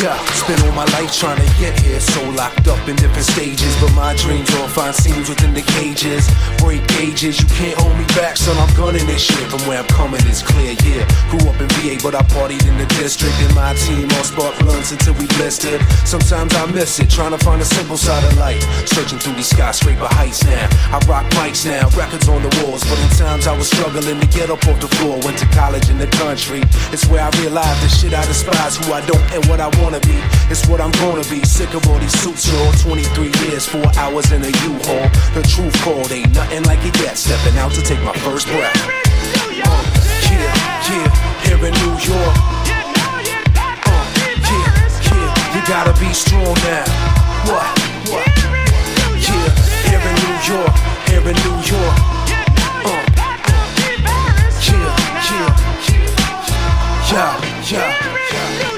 Yeah, spent all my life trying to get here, so locked up in different stages. But my dreams all find seams within the cages. Break gauges, you can't hold me back, son. I'm gunning this shit. From where I'm coming, it's clear, yeah. Grew up in VA, but I partied in the district. And my team all spark blunts until we blistered. Sometimes I miss it, trying to find a simple side of life. Searching through these skyscraper heights now. I rock mics now, records on the walls. But in times I was struggling to get up off the floor. Went to college in the country. It's where I realized the shit I despise, who I don't and what I wanna be. It's what I'm gonna be. Sick of all these suits, y'all. 23 years, four hours in a U-Haul. The truth called ain't nothing like it yet. Stepping out to take my first breath. Uh, yeah, yeah, here in New York. Uh, yeah, yeah, you gotta be strong now. What? What? Yeah, here in New York, here in New York. Uh, yeah, yeah, yeah. Where the streets bleed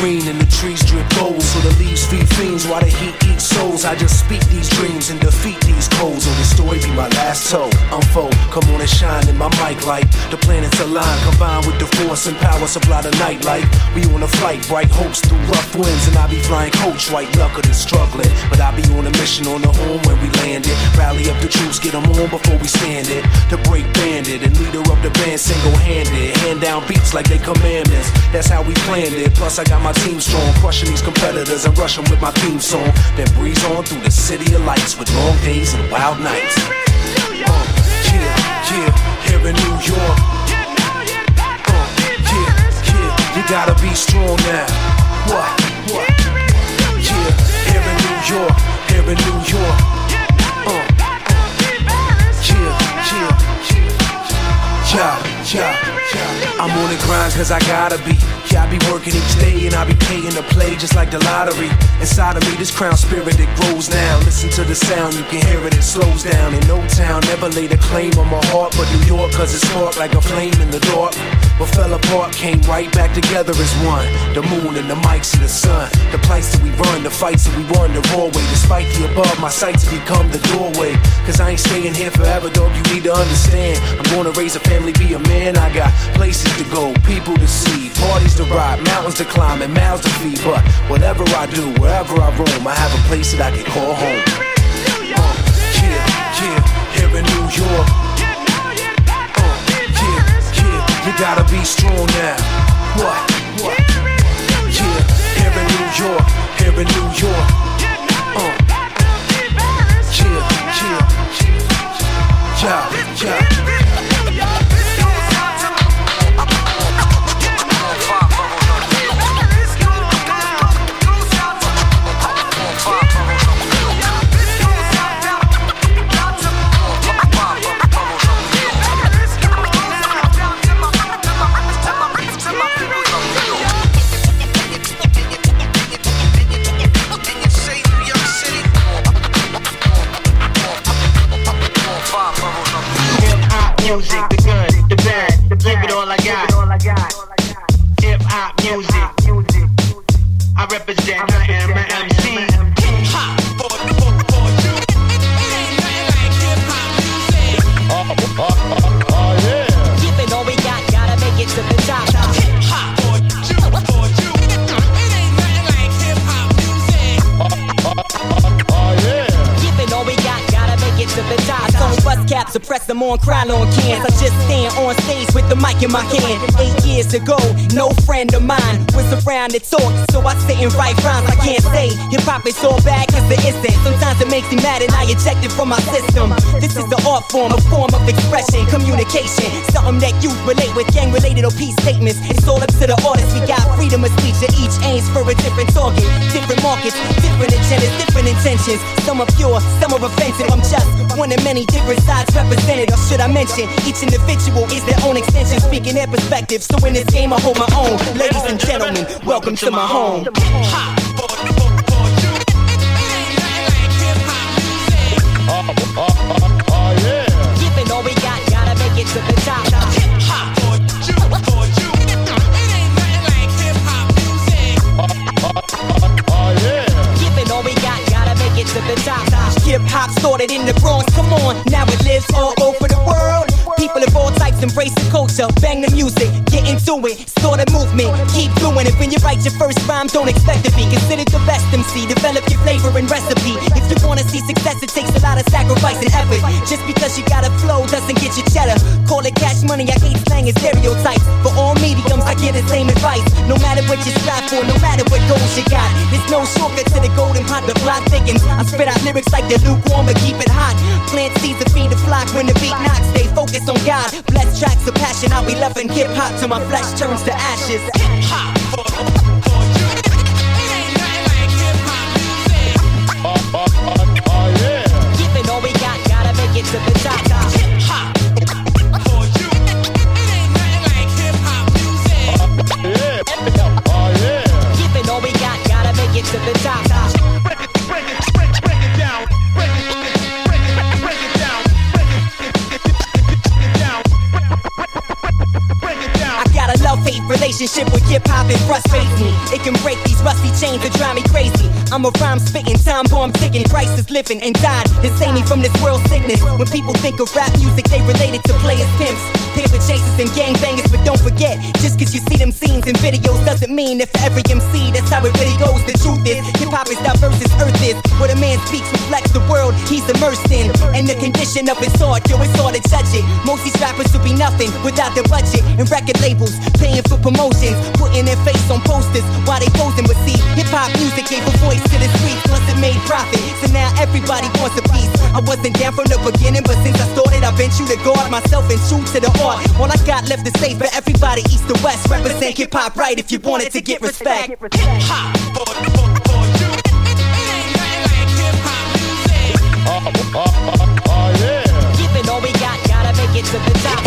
green and the trees drip gold, so the leaves feed fiends while the heat eats souls. I just speak these dreams and defeat these codes. Or the story be my last toe. Unfold, come on and shine in my mic light. The planets align, combined with the force and power supply the nightlight. We on a flight, bright hopes through rough winds, and I be flying coach, white knuckled and struggling. But I be on a mission on the home when we landed. Rally up the troops, get them on before we stand it. To break bandit and leader of the band single handed. Hand down beats like they commandments. That's how we planned it. Plus, I got my team strong, crushing these competitors and rushing with my theme song. Then breeze on through the city of lights with long days and wild nights. Uh, yeah, yeah, here in New York. Uh, yeah, yeah, you gotta be strong now. What? What? Yeah, here in New York, here in New York. Uh, yeah, yeah, yeah, yeah. I'm on the grind cause I gotta be. Yeah, I be working each day and I be paying to play just like the lottery. Inside of me, this crown spirit it grows now. Listen to the sound, you can hear it, it slows down. In no town, never laid a claim on my heart, but New York, cause it sparked like a flame in the dark. But fell apart, came right back together as one. The moon and the mics and the sun. The plights that we run, the fights that we won, the raw way. Despite the above, my sights become the doorway. Cause I ain't staying here forever, dog, you need to understand. I'm gonna raise a family, be a man. I got places to go, people to see, parties to ride, mountains to climb, and mouths to feed. But whatever I do, wherever I roam, I have a place that I can call home. Uh, yeah, yeah, here in New York. Uh, yeah, yeah, you gotta be strong now. What? What? Yeah, here in New York, here in New York. Uh, yeah, yeah, yeah, music, the good, the band, give it all I got. Hip hop music. I represent, I am an MC. Caps, suppress them on Krylon cans. I just stand on stage with the mic in my hand. Eight years ago, no friend of mine was around to talk, so I sit and write rhymes. I can't say hip hop is all bad, cause it isn't. Sometimes it makes me mad and I eject it from my system. This is the art form, a form of expression, communication. Something that you relate with, gang related or peace statements. It's all up to the artist. We got freedom of speech, and each aims for a different target. Different markets, different agendas, different intentions. Some are pure, some are offensive. I'm just one of many different sides represented. Or should I mention, each individual is their own extension, speaking their perspective. So in this game, I hold my own. Ladies and gentlemen, welcome to my home. All we got, gotta make it to the top. Keeping all we got, gotta make it to the top. Hip hop started in the Bronx, come on, now it lives all over the world. People of all types embrace the culture, bang the music, get into it, start a movement, keep doing it. When you write your first rhyme, don't expect to be considered the best MC. Develop your flavor and recipe. If you wanna see success, it takes a lot of sacrifice and effort. Just because you got a flow doesn't get you cheddar. Call it cash money, I hate slang and stereotypes. For all mediums, I give the same advice. No matter what you strive for, no matter what goals you got, there's no shortcut to the golden pot. The plot thickens. I spit out lyrics like the lukewarm, but keep it hot. Plant seeds to feed the flock when the beat knocks. Stay focused on God. Blessed tracks of passion. I'll be loving hip hop till my flesh turns to ashes. Hip hop for you, it ain't nothing like hip hop music. Keeping all we got, gotta make it to the top. Keeping all we got, gotta make it to the top. Love-hate relationship with hip-hop and frustrates me. It can break these rusty chains that drive me crazy. I'm a rhyme spitting, time bomb ticking, is living and died to save me from this world sickness. When people think of rap music, they relate it to players, pimps, paper chasers, and gangbangers. But don't forget, just cause you see them scenes in videos doesn't mean that for every MC that's how it really goes. The truth is, hip-hop is diverse as earth is. What a man speaks reflects the world he's immersed in, and the condition of his heart. Yo, it's hard to judge it. Most these rappers would be nothing without their budget and record labels paying for promotions, putting their face on posters while they posing. But see, hip hop music gave a voice to the streets, plus it made profit. So now everybody wants a piece. I wasn't down from the beginning, but since I started, I've been true to God myself and true to the art. All I got left to say for everybody, east to west, represent hip hop right if you wanted to get respect. Keeping all we got, gotta make it to the top.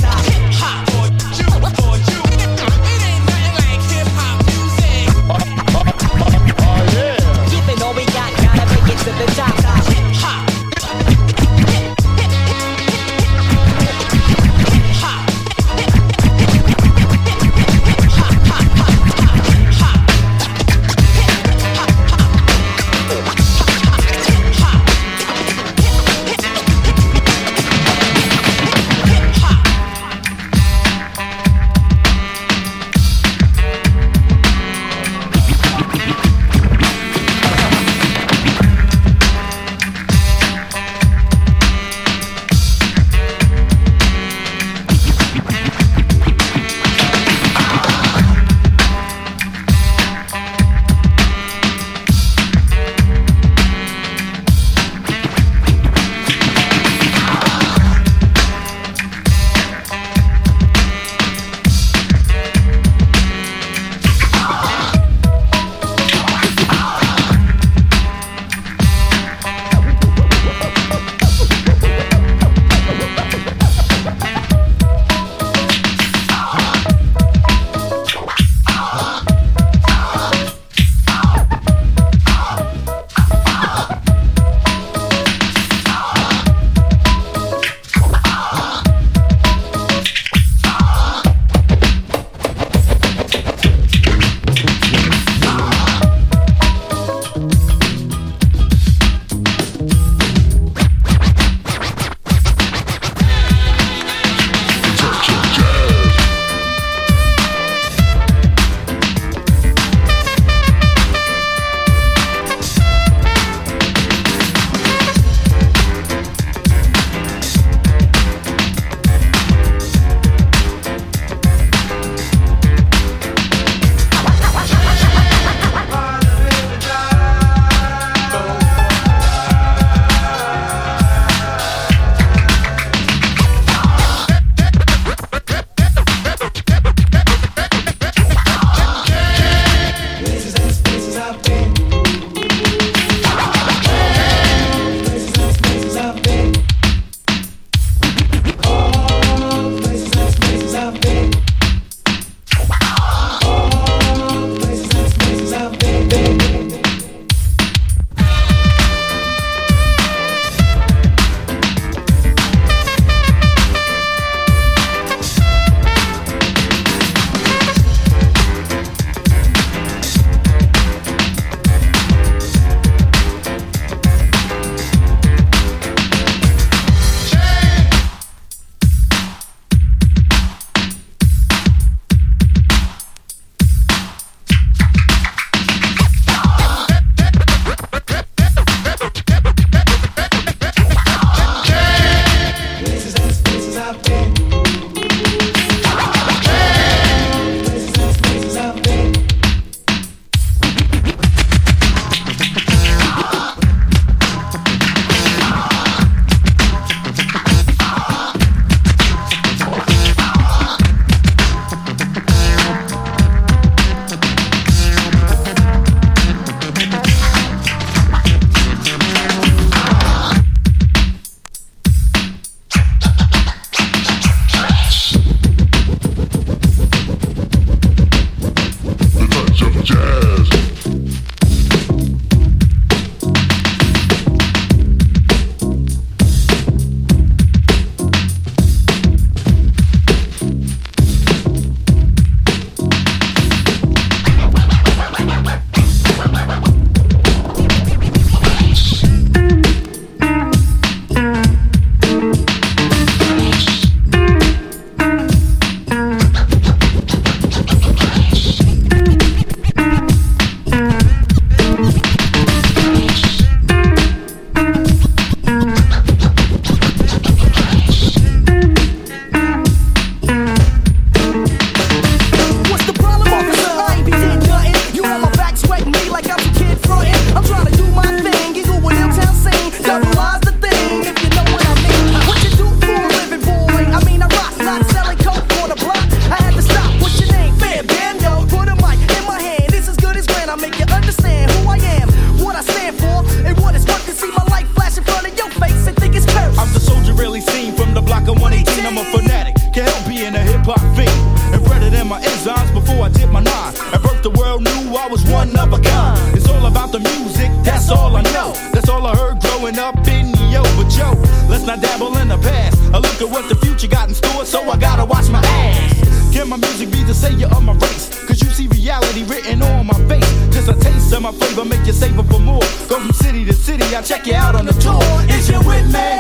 Look at what the future got in store, so I gotta watch my ass. Can my music be the savior of my race? Cause you see reality written on my face. Just a taste of my flavor, make you savor for more. Go from city to city, I check you out on the tour. Is you with me?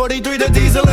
From 1903 to Diesel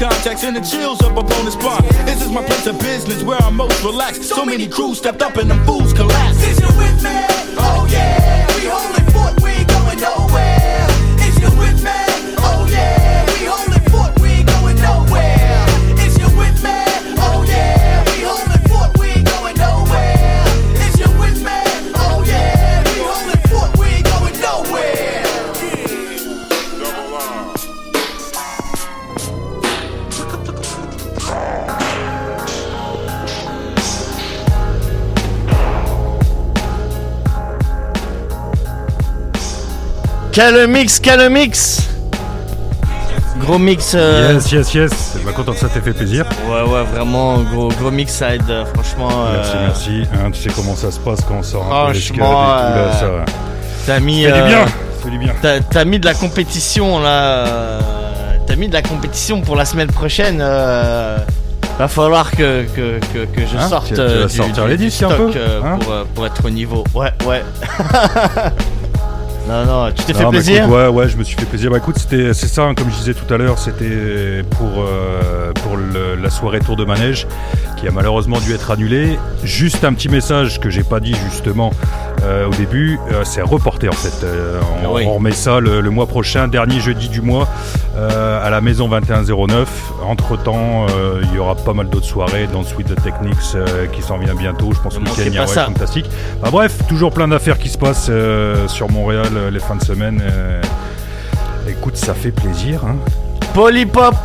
contacts and the chills up upon the spine. This is my place of business where I'm most relaxed. So many crews stepped up and them fools collapsed. Is you with me? Oh yeah, Quel mix, quel mix Gros mix. euh, Yes, yes, yes. Bah, content que ça t'ait fait plaisir. Ouais, ouais, vraiment, gros, gros mix, ça aide, euh, franchement. Merci, euh, merci. Hein, tu sais comment ça se passe quand on sort un peu les scud et tout, Franchement, là, ça. euh, t'as mis. Ça fait du bien, ça fait du bien. T'as, mis de la compétition là. T'as mis de la compétition pour la semaine prochaine. euh, Va falloir que, que, que, que je Hein, sorte tu- tu vas du, sortir du- les disques un peu, hein pour, pour être au niveau. Ouais, ouais. non, non, tu t'es fait plaisir écoute, Ouais, ouais, je me suis fait plaisir. Bah écoute, c'était, c'est ça, hein, comme je disais tout à l'heure, c'était pour, euh, pour le- la soirée Tour de Manège qui a malheureusement dû être annulée. Juste un petit message que j'ai pas dit justement euh, au début, euh, c'est reporté en fait. Euh, on, Ah oui. on remet ça le, le mois prochain, dernier jeudi du mois, euh, à la maison 2109. Entre temps, il y aura pas mal d'autres soirées dans Suite de Technics euh, qui s'en vient bientôt. Je pense que week-end il y fantastique. Bah, bref, toujours plein d'affaires qui se passent euh, sur Montréal euh, les fins de semaine. euh. écoute, ça fait plaisir. Hein. Polypop